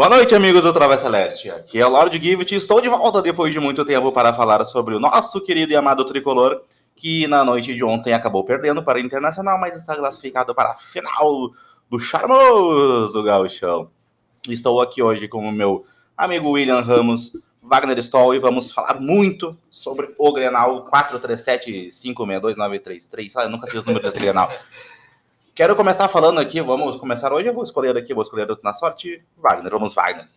Boa noite, amigos do Travessa Celeste. Aqui é o Lord Gift e estou de volta depois de muito tempo para falar sobre o nosso querido e amado tricolor, que na noite de ontem acabou perdendo para o Internacional, mas está classificado para a final do charmoso Gauchão. Estou aqui hoje com o meu amigo William Ramos, Wagner Stoll, e vamos falar muito sobre o Grenal 437562933. Ah, eu nunca sei os números desse Grenal. Quero começar falando aqui, vamos começar hoje, eu vou escolher aqui, vou escolher na sorte, Wagner, vamos Wagner.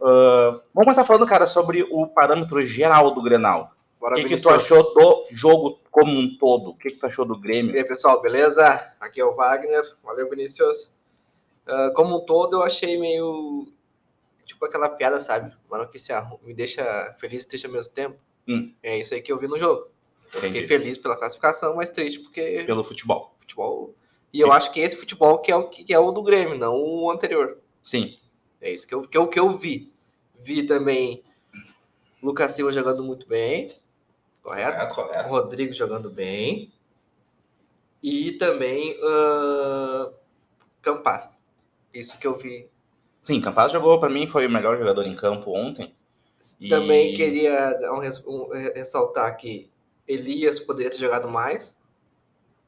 Uh, vamos começar falando, cara, sobre o parâmetro geral do Grenal. o que, que tu achou do jogo como um todo? O que, que tu achou do Grêmio? E aí, pessoal, beleza? Aqui é o Wagner, valeu, Vinícius. Uh, como um todo, eu achei meio tipo aquela piada, sabe? Mano, que se me deixa feliz e triste ao mesmo tempo. Hum. É isso aí que eu vi no jogo. Eu Entendi. fiquei feliz pela classificação, mas triste porque. Pelo futebol. Futebol e eu acho que esse futebol que é o que é o do Grêmio, não o anterior. Sim. É isso que eu, que eu, que eu vi. Vi também Lucas Silva jogando muito bem. Correto? correto, correto. Rodrigo jogando bem. E também uh, Campas. Isso que eu vi. Sim, Campas jogou, para mim, foi o melhor jogador em campo ontem. Também e... queria um, um, ressaltar que Elias poderia ter jogado mais.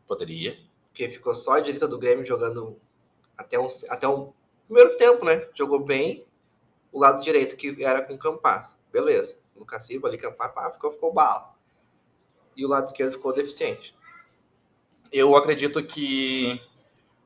Poderia que ficou só a direita do Grêmio jogando até um, até um primeiro tempo, né? Jogou bem o lado direito, que era com Campas. Beleza. Lucas Silva ali, Campas, pá, ficou, ficou bala. E o lado esquerdo ficou deficiente. Eu acredito que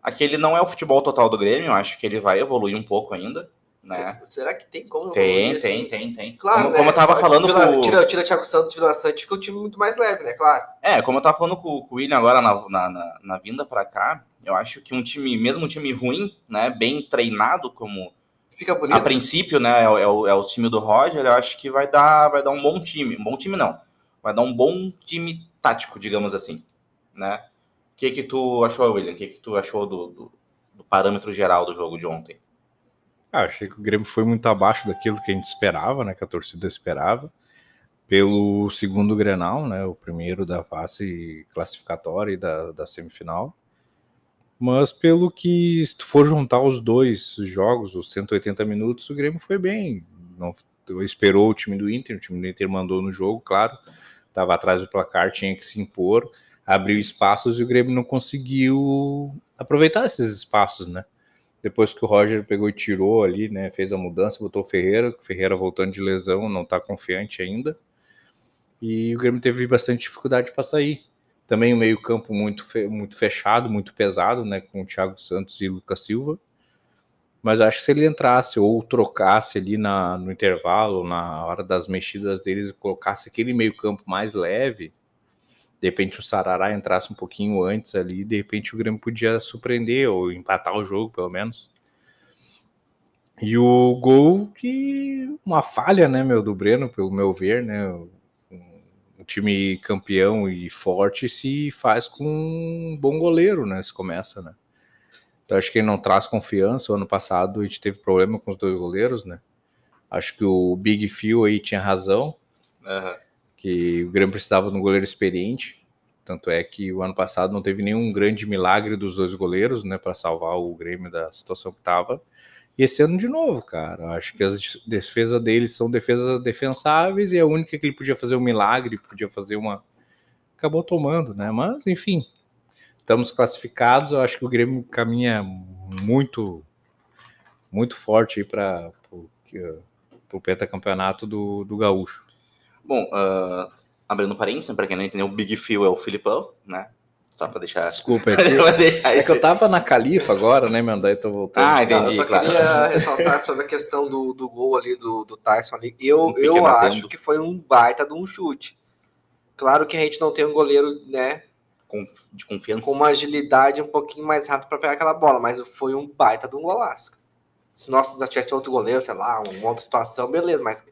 aquele não é o futebol total do Grêmio, eu acho que ele vai evoluir um pouco ainda. Né? Será que tem como? Tem, assim? tem, tem, tem. Claro, como, né? como eu tava falando Vila, com... Tira, tira Thiago Santos, Vila Sante, fica o time muito mais leve, né? Claro. É, como eu tava falando com, com o William agora na, na, na, na vinda para cá, eu acho que um time, mesmo um time ruim, né, bem treinado como fica bonito. A princípio, né, é, o, é o time do Roger, eu acho que vai dar, vai dar um bom time. Um bom time não. Vai dar um bom time tático, digamos assim, né? O que que tu achou, William? O que que tu achou do, do, do parâmetro geral do jogo de ontem? Ah, achei que o Grêmio foi muito abaixo daquilo que a gente esperava, né? Que a torcida esperava. Pelo segundo Grenal, né? O primeiro da fase classificatória e da, da semifinal. Mas pelo que, se tu for juntar os dois jogos, os 180 minutos, o Grêmio foi bem. Não esperou o time do Inter, o time do Inter mandou no jogo, claro. Estava atrás do placar, tinha que se impor, abriu espaços e o Grêmio não conseguiu aproveitar esses espaços, né? Depois que o Roger pegou e tirou ali, né, fez a mudança, botou o Ferreira, o Ferreira voltando de lesão, não está confiante ainda. E o Grêmio teve bastante dificuldade para sair. Também o meio-campo muito, muito fechado, muito pesado, né, com o Thiago Santos e Lucas Silva. Mas acho que se ele entrasse ou trocasse ali na, no intervalo, na hora das mexidas deles, e colocasse aquele meio-campo mais leve, de repente o Sarará entrasse um pouquinho antes ali, de repente o Grêmio podia surpreender ou empatar o jogo, pelo menos. E o gol que uma falha, né, meu, do Breno, pelo meu ver, né, um time campeão e forte se faz com um bom goleiro, né, se começa, né. Então acho que ele não traz confiança. O ano passado a gente teve problema com os dois goleiros, né. Acho que o Big Phil aí tinha razão. Uhum que o Grêmio precisava de um goleiro experiente. Tanto é que o ano passado não teve nenhum grande milagre dos dois goleiros, né, para salvar o Grêmio da situação que estava. E esse ano de novo, cara, acho que as defesas deles são defesas defensáveis e a única que ele podia fazer um milagre, podia fazer uma acabou tomando, né? Mas enfim, estamos classificados. Eu acho que o Grêmio caminha muito, muito forte para o pentacampeonato do, do Gaúcho. Bom, uh, abrindo parênteses, para quem não entendeu, o Big Phil é o Filipão, né? Só para deixar. Desculpa, é que, deixar é que eu tava na Califa agora, né, meu? Daí tô voltando. Ah, entendi. Não, eu só claro. queria ressaltar sobre a questão do, do gol ali do, do Tyson ali. Eu, um eu acho que foi um baita de um chute. Claro que a gente não tem um goleiro, né? Com, de confiança. Com uma agilidade um pouquinho mais rápido para pegar aquela bola, mas foi um baita de um golaço. Se nós já tivesse outro goleiro, sei lá, uma outra situação, beleza, mas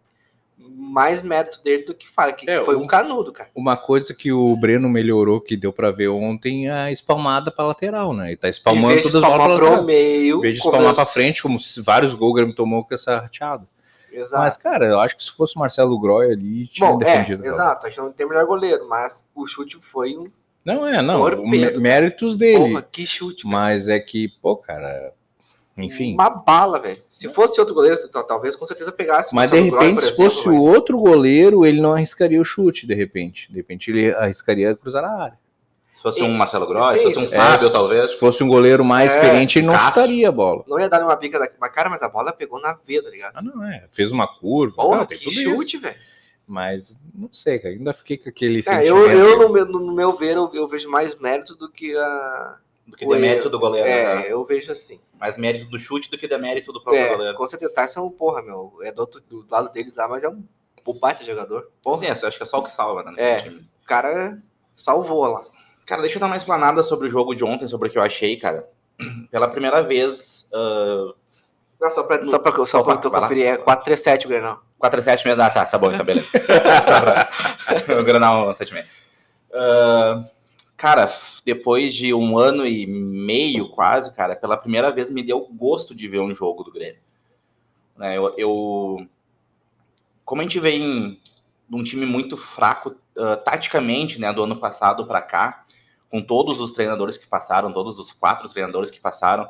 mais mérito dele do que fala, que é, foi um canudo, cara. Uma coisa que o Breno melhorou, que deu para ver ontem, é a espalmada para lateral, né? Ele tá espalmando todas as bolas pro meio. Em vez de espalmar para frente, como vários gols o Grêmio tomou com essa rateada. Exato. Mas, cara, eu acho que se fosse o Marcelo Groy ali, tinha Bom, defendido. É, exato, a gente não tem melhor goleiro, mas o chute foi um. Não, é, não. Torpedo. Méritos dele. Porra, que chute. Cara. Mas é que, pô, cara, enfim. Uma bala, velho. Se fosse outro goleiro, talvez com certeza pegasse. Mas de repente, se fosse o outro goleiro, ele não arriscaria o chute, de repente. De repente, ele arriscaria cruzar a área. Se fosse e, um Marcelo Gross, se fosse um Fábio, é, talvez. Se fosse um goleiro mais é, experiente, ele não Cássio. chutaria a bola. Não ia dar uma bica da cara, mas a bola pegou na veia, tá ligado? Ah, não, é. Fez uma curva. Porra, não, que chute, velho. Mas não sei, cara. Ainda fiquei com aquele. É, eu, eu no, meu, no meu ver, eu, eu vejo mais mérito do que a do que o demérito do goleiro. É, né? eu vejo assim. Mais mérito do chute do que demérito do próprio é, goleiro. Com certeza, Tyson é um porra, meu. É do, outro, do lado deles lá, mas é um, um baita jogador. Porra. Sim, acho que é só o que salva, né? É, time. o cara salvou lá. Cara, deixa eu dar uma explanada sobre o jogo de ontem, sobre o que eu achei, cara. Pela primeira vez. Uh... Não, só pra, no... só pra, só Opa, pra conferir, é 437 o Grenal. 437 mesmo? Ah, tá, tá bom, tá beleza. o Grenal 76. Uh, cara, depois de um ano e meio, quase, cara, pela primeira vez me deu gosto de ver um jogo do Grêmio. Né, eu, eu, como a gente vem de um time muito fraco uh, taticamente, né, do ano passado para cá, com todos os treinadores que passaram, todos os quatro treinadores que passaram,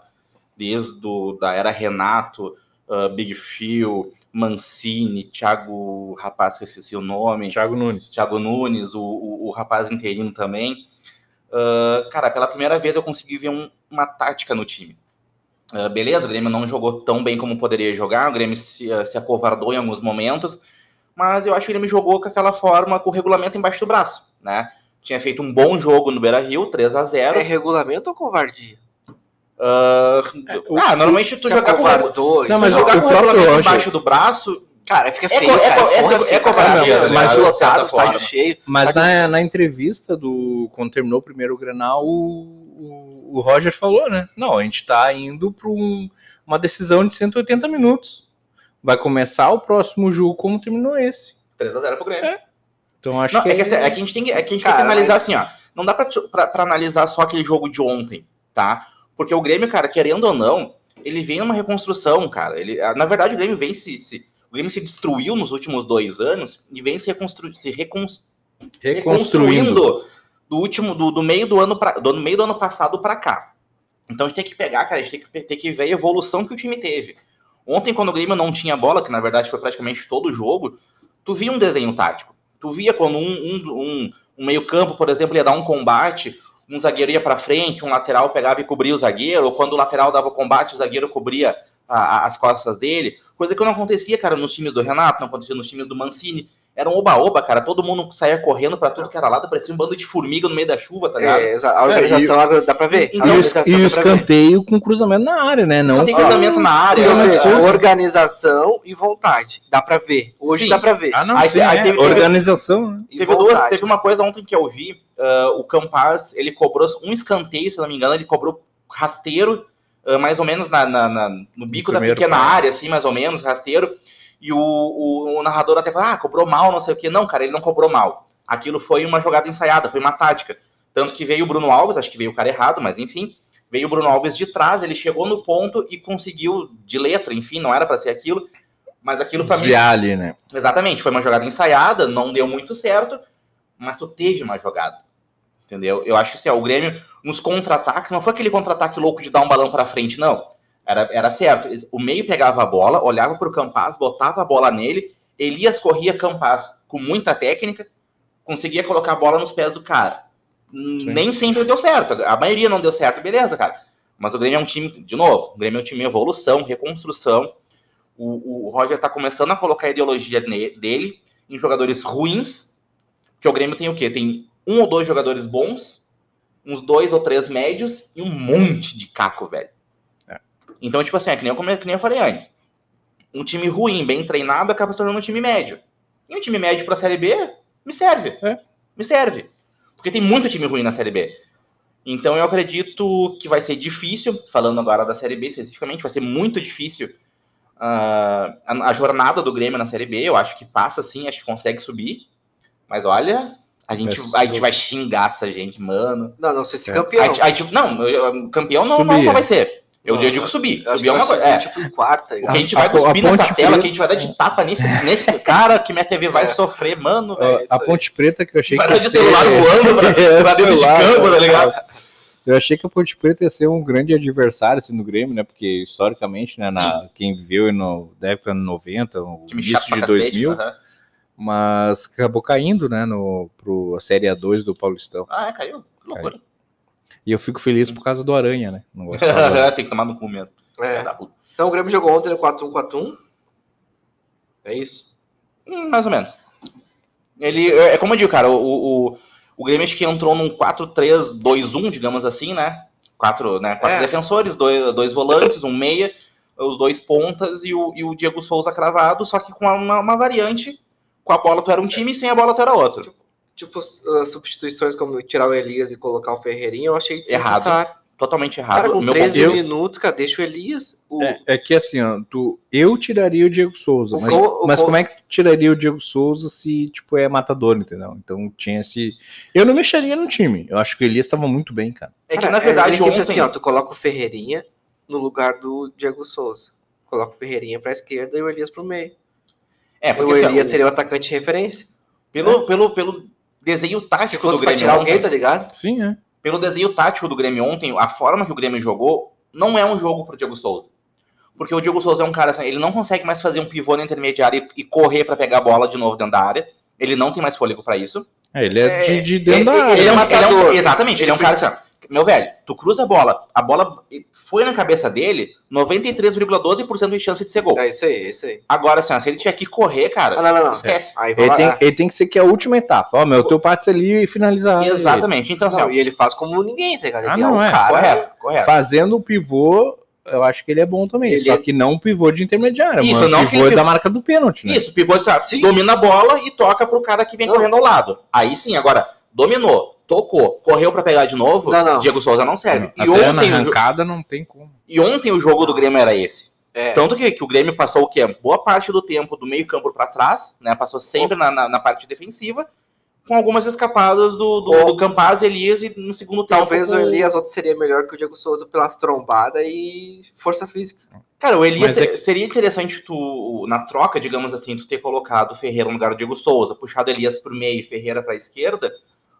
desde do, da era Renato, uh, Big Phil, Mancini, Thiago, rapaz que eu esqueci o nome. Thiago Nunes. Thiago Nunes, o, o, o rapaz interino também. Uh, cara, pela primeira vez eu consegui ver um, uma tática no time. Uh, beleza, o Grêmio não jogou tão bem como poderia jogar, o Grêmio se, uh, se acovardou em alguns momentos, mas eu acho que o Grêmio jogou com aquela forma, com o regulamento embaixo do braço, né? Tinha feito um bom jogo no Beira-Rio, 3 a 0 É regulamento ou covardia? Uh, ah, normalmente tu jogar com, não, mas jogar com o regulamento embaixo do braço Cara, fica feio. É, cara, é, é, é covardia, mas lotado, estádio cheio. Mas na, na entrevista do quando terminou o primeiro Grenal, o, o, o Roger falou, né? Não, a gente está indo para um, uma decisão de 180 minutos. Vai começar o próximo jogo como terminou esse. 3x0 pro Grêmio. É. Então acho não, que... É, que, assim, é que a gente tem que, é que, a gente cara, tem que analisar mas... assim, ó. Não dá para analisar só aquele jogo de ontem, tá? Porque o Grêmio, cara, querendo ou não, ele vem numa reconstrução, cara. Ele, na verdade, o Grêmio vem se, se Grêmio se destruiu nos últimos dois anos e vem se, reconstru se reconstruindo. reconstruindo do último do, do meio do ano pra, do meio do ano passado para cá. Então a gente tem que pegar, cara, a gente tem que, tem que ver a evolução que o time teve. Ontem, quando o Grêmio não tinha bola, que na verdade foi praticamente todo o jogo, tu via um desenho tático. Tu via quando um, um, um, um meio-campo, por exemplo, ia dar um combate, um zagueiro ia para frente, um lateral pegava e cobria o zagueiro, ou quando o lateral dava o combate, o zagueiro cobria a, a, as costas dele. Coisa que não acontecia, cara, nos times do Renato, não acontecia nos times do Mancini. Era um oba-oba, cara. Todo mundo saía correndo para tudo que era lado, parecia um bando de formiga no meio da chuva, tá ligado? É, a organização é, e, dá pra ver. Então, e, o escanteio com cruzamento na área, né? Não tem cruzamento na área. É, organização e vontade. Dá pra ver. Hoje sim. dá pra ver. Ah, não, aí, sim, aí, é. teve, organização. Né? Teve, duas, teve uma coisa ontem que eu vi. Uh, o Campaz, ele cobrou um escanteio, se não me engano, ele cobrou rasteiro uh, mais ou menos na, na, na no bico no da pequena área, assim, mais ou menos, rasteiro. E o, o, o narrador até falou, ah, cobrou mal, não sei o quê. Não, cara, ele não cobrou mal. Aquilo foi uma jogada ensaiada, foi uma tática. Tanto que veio o Bruno Alves, acho que veio o cara errado, mas enfim, veio o Bruno Alves de trás, ele chegou no ponto e conseguiu de letra, enfim, não era para ser aquilo, mas aquilo para mim. ali, né? Exatamente, foi uma jogada ensaiada, não deu muito certo, mas tu teve uma jogada. Entendeu? Eu acho que assim, ó, o Grêmio nos contra-ataques, não foi aquele contra-ataque louco de dar um balão para frente, não. Era, era certo. O meio pegava a bola, olhava para o Campaz, botava a bola nele, Elias corria Campaz com muita técnica, conseguia colocar a bola nos pés do cara. Sim. Nem sempre deu certo. A maioria não deu certo, beleza, cara. Mas o Grêmio é um time, de novo, o Grêmio é um time em evolução, reconstrução. O, o Roger tá começando a colocar a ideologia dele em jogadores ruins, que o Grêmio tem o quê? Tem um ou dois jogadores bons, uns dois ou três médios e um monte de caco, velho. É. Então, tipo assim, é que nem, eu, que nem eu falei antes. Um time ruim, bem treinado, acaba se tornando um time médio. E um time médio pra Série B, me serve. É. Me serve. Porque tem muito time ruim na Série B. Então eu acredito que vai ser difícil, falando agora da Série B especificamente, vai ser muito difícil uh, a, a, jornada do Grêmio na Série B. Eu acho que passa sim, acho que consegue subir. Mas olha, a gente, a gente vai xingar essa gente, mano. Não, não sei se é. campeão. A, a, a, não, campeão não, não, não vai ser. Eu, não, eu digo subir. Subir é uma coisa. É. Tipo em quarta. O que a gente vai cuspir nessa tela, que a gente vai dar de tapa nesse, nesse cara que minha TV vai é. sofrer, mano. Véio, a Ponte Preta que eu achei vai que. De celular voando pra, pra dentro de campo, tá ligado? Eu achei que a Ponte Preta ia ser um grande adversário assim, no Grêmio, né? Porque historicamente, né, na, quem viveu no década de 90, o início de 2000, uh -huh. Mas acabou caindo, né, no, pro a Série A2 do Paulistão. Ah, é, caiu? Que loucura. Caiu. E eu fico feliz por causa do Aranha, né? Não gosto Tem que tomar no cu mesmo. É. Então o Grêmio jogou ontem no 4-1-4-1. É isso? Hum, mais ou menos. Ele, é, é como eu digo, cara, o, o, o Grêmio acho que entrou num 4-3-2-1, digamos assim, né? Quatro, né? Quatro é. defensores, dois, dois volantes, um meia, os dois pontas e o, e o Diego Souza cravado, só que com uma, uma variante. Com a bola tu era um time e sem a bola tu era outro. Tipo, tipo uh, substituições como tirar o Elias e colocar o Ferreirinho, eu achei desnecessário. Errado totalmente errado. Cara, com Meu 13 ponto... minutos, cara, deixa o Elias. O... É, é, que assim, ó, tu, eu tiraria o Diego Souza, o mas, mas como é que tu tiraria o Diego Souza se, tipo, é matador, entendeu? Então tinha esse. Eu não mexeria no time. Eu acho que o Elias estava muito bem, cara. É que na verdade, é, ontem... assim, ó, tu coloca o Ferreirinha no lugar do Diego Souza. Coloca o Ferreirinha pra esquerda e o Elias pro meio. É, porque o Elias assim, seria o atacante de referência. Pelo, é. pelo, pelo desenho tático se fosse do Grêmio. tirar alguém, tá ligado? Sim, é pelo desenho tático do Grêmio ontem, a forma que o Grêmio jogou não é um jogo pro Diego Souza. Porque o Diego Souza é um cara assim, ele não consegue mais fazer um pivô na intermediária e, e correr para pegar a bola de novo dentro da área. Ele não tem mais fôlego para isso. É, ele é, de, de dentro da área. Ele é um, ele é um, exatamente, ele é um cara assim, meu velho, tu cruza a bola, a bola foi na cabeça dele, 93,12% de chance de ser gol. É isso aí, é isso aí. Agora, assim, se ele tiver que correr, cara, ah, não, não, não. esquece. É. Ele, tem, ele, tem, que ser que é a última etapa. Ó, meu, teu parte ali e finalizar. Exatamente. Então, assim, não, e ele faz como ninguém, tá ligado? Ah, não, é, um cara, correto, correto. Fazendo o pivô eu acho que ele é bom também. Ele só é... que não um pivô de intermediária. Isso, mano. não pivô é da marca do pênalti, né? Isso, pivô sabe, domina a bola e toca pro cara que vem não. correndo ao lado. Aí sim, agora, dominou tocou, correu para pegar de novo, não, não. Diego Souza não serve. Não, e ontem arrancada não tem como. E ontem o jogo do Grêmio era esse. É. Tanto que, que o Grêmio passou o quê? Boa parte do tempo do meio-campo para trás, né? Passou sempre na, na, na, parte defensiva, com algumas escapadas do, do, do Campaz e Elias e no segundo tempo. Talvez com... o Elias outro seria melhor que o Diego Souza pelas trombadas e força física. Cara, o Elias é... seria interessante tu, na troca, digamos assim, tu ter colocado o Ferreira no lugar do Diego Souza, puxado Elias pro meio e Ferreira pra esquerda,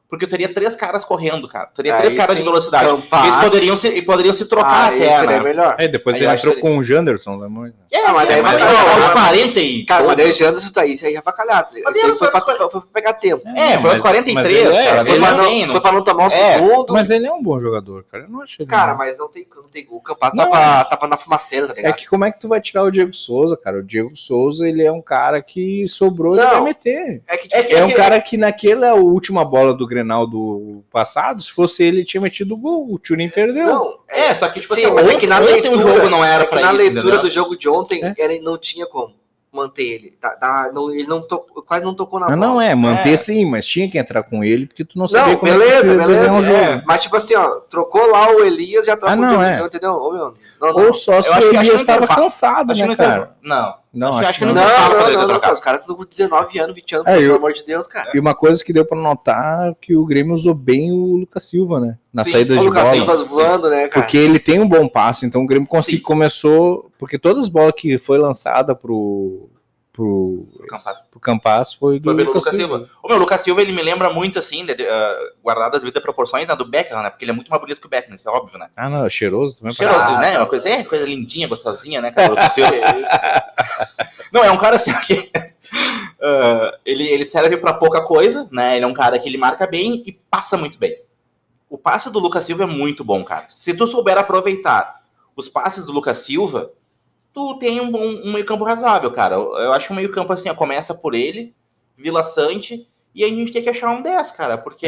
porque eu teria três caras correndo, cara. teria aí três caras sim, de velocidade. Campas. Eles poderiam se, poderiam se trocar aí até, seria né? melhor. É, depois aí ele entrou com o Janderson, né? Muito. É, ah, mas daí vai aos 40 e... Cara, mas daí o Janderson tá aí, isso aí já vai calhar. Isso aí foi pra, foi pra pegar tempo. É, foi aos 43, é, cara. Foi, pra não, foi pra não tomar um segundo. Mas ele é um bom jogador, cara. Eu não achei Cara, mas não tem, não tem... O Campas tava, tava na fumaceira, tá ligado? É que como é que tu vai tirar o Diego Souza, cara? O Diego Souza, ele é um cara que sobrou e vai meter. É, que, tipo, é um cara que naquela última bola do Grenal do passado, se fosse ele, tinha metido o gol. O Turing perdeu. Não, é, só que tipo Sim, assim, mas é que na leitura, o jogo não era é pra Na isso, leitura entendeu? do jogo de ontem, é. era, não tinha como manter ele. Tá, tá, não, ele não to, quase não tocou na bola. Não, é, manter é. sim, mas tinha que entrar com ele, porque tu não sabia não, como beleza, é que beleza, um é. Mas tipo assim, ó, trocou lá o Elias, já trocou ah, não, o é. entendeu? Ou, não, não. Ou só se o Elias estava cansado, né, cara? Não. Não, acho, acho que não. Não, não, não, não, cara, os caras estão com 19 anos, 20 anos, é, pelo eu, amor de Deus, cara. E uma coisa que deu pra notar que o Grêmio usou bem o Lucas Silva, né? Na Sim, saída de bola. O Lucas Silva voando, né, cara? Porque ele tem um bom passe, então o Grêmio consegui, começou... Porque todas as bolas que foi lançada pro, pro, pro Campas. Pro Campas foi pelo Lucas, Silva. Silva. O meu Lucas Silva, ele me lembra muito, assim, de, uh, guardado as devidas proporções, né, do Beckham, né? Porque ele é muito mais bonito que o Beckham, isso é óbvio, né? Ah, não, é cheiroso também. Cheiroso, ah, né? Tá. Uma coisa, é, coisa lindinha, gostosinha, né, cara? O Lucas Silva. não, é um cara assim que... uh, ele, ele serve para pouca coisa, né? Ele é um cara que ele marca bem e passa muito bem. O passe do Lucas Silva é muito bom, cara. Se tu souber aproveitar os passes do Lucas Silva, tu tem um, um meio-campo razoável, cara. Eu acho que o meio-campo assim, ó, começa por ele, Vila Sante, e a gente tem que achar um 10, cara, porque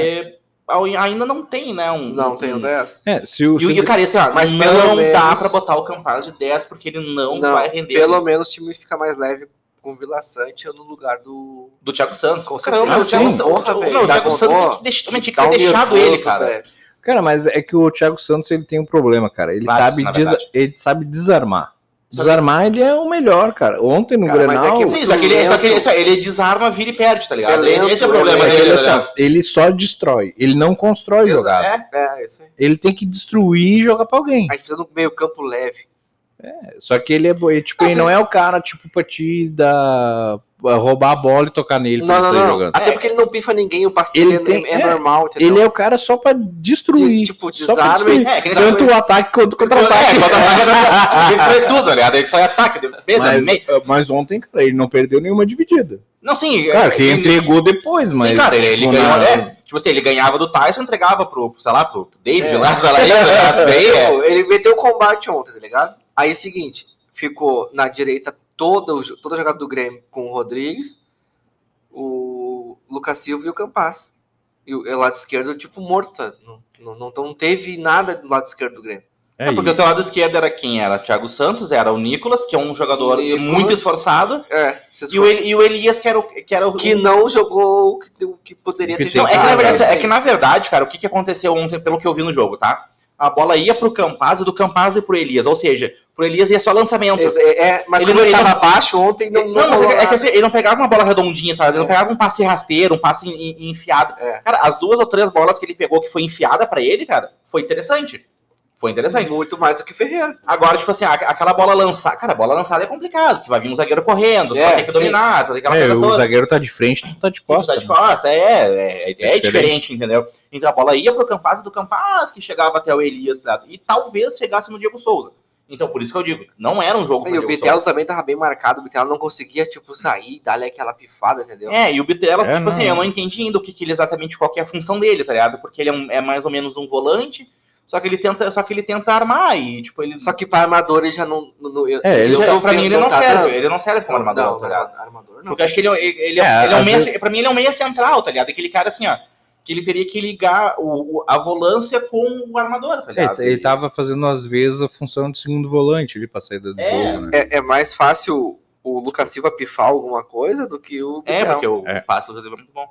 é. ainda não tem, né? Um, não um, tem um 10. É, se o, e o cara, assim, ó, mas não menos... dá pra botar o Campaz de 10, porque ele não, não vai render. Pelo menos o time fica mais leve com o Vila Sante no lugar do. Do Thiago Santos. Com Caramba, ah, o Thiago Santos. o Thiago Santos tem que, deixar, tem que ter deixado ele, cara. Velho. Cara, mas é que o Thiago Santos ele tem um problema, cara. Ele, sabe, des... ele sabe desarmar. Desarmar ele é o melhor, cara. Ontem no cara, Grenal... Mas é que, sim, só que, ele, só que ele, só, ele desarma, vira e perde, tá ligado? É lento, Esse é o problema é dele. Ele, assim, ele só destrói, ele não constrói jogada. É, é, isso aí. Ele tem que destruir e jogar pra alguém. Aí fica no meio campo leve. É, só que ele é, tipo, ele não é o cara, tipo, pra te dar roubar a bola e tocar nele pra não, ele sair jogando. Até porque ele não pifa ninguém, o passe ele tem, é, é, normal, entendeu? Ele é o cara só pra destruir. tipo, desarme. É, tanto o ataque quanto o contra-ataque. É, contra-ataque ele foi tudo, aliás, ele só é ataque. Mas, mas ontem, cara, ele não perdeu nenhuma dividida. Não, sim. Cara, que ele, entregou depois, mas. Sim, cara, ele, ele ganhou. É, tipo assim, ele ganhava do Tyson entregava pro, sei lá, pro David é. lá, sei lá, ele, é. ele meteu o combate ontem, tá ligado? Aí é o seguinte, ficou na direita toda, toda a jogada do Grêmio com o Rodrigues, o Lucas Silva e o Campas. E o lado esquerdo, tipo, morto. Não, não, não, não teve nada do lado esquerdo do Grêmio. É, é porque o teu lado esquerdo era quem? Era Thiago Santos, era o Nicolas, que é um jogador muito esforçado. É, e, o, e o Elias, que era o. Que, era o, que não jogou o que, o que poderia que ter jogado. É que, verdade, é que, na verdade, cara, o que, que aconteceu ontem, pelo que eu vi no jogo, tá? A bola ia pro Campaz e do Campaz e pro Elias. Ou seja, pro Elias ia só lançamento. É, é mas ele não estava baixo ontem, não. Não, não é, é que assim, ele não pegava uma bola redondinha, tá? Ele não é. pegava um passe rasteiro, um passe enfiado. É. Cara, as duas ou três bolas que ele pegou que foi enfiada para ele, cara, foi interessante. Foi interessante. Muito mais do que Ferreira. Agora, tipo assim, aquela bola lançada. Cara, a bola lançada é complicado, que vai vir um zagueiro correndo, é, tu vai ter que sim. dominar, tu vai ter aquela é, O zagueiro tá de frente, tu tá de costas. Tá de costas, né? é, é, é, é, diferente, entendeu? Então a bola ia pro Campaz do Campaz, que chegava até o Elias, tá? e talvez chegasse no Diego Souza. Então, por isso que eu digo, não era um jogo. E o Bitelo também tava bem marcado, o Bitelo não conseguia, tipo, sair, dar aquela pifada, entendeu? É, e o Bitelo, é, tipo não. assim, eu não entendi ainda o que, que ele exatamente qual é a função dele, tá ligado? Porque ele é, um, é mais ou menos um volante, só que ele tenta, só que ele tenta armar e tipo ele só que para armador ele já não, não é, ele, já, para mim ele não, tá serve, ele não serve como armador, não, tá ligado? Armador não. Porque acho que ele, ele, ele é, é, ele é um meia, vezes... para mim ele é um meia central, tá ligado? Aquele cara assim, ó, que ele teria que ligar o, a volância com o armador, tá ligado? É, ele tava fazendo às vezes a função de segundo volante ali para saída do é, jogo, né? É, é mais fácil o Lucas Silva pifar alguma coisa do que o É, porque o é. passe do Lucas Silva é muito bom.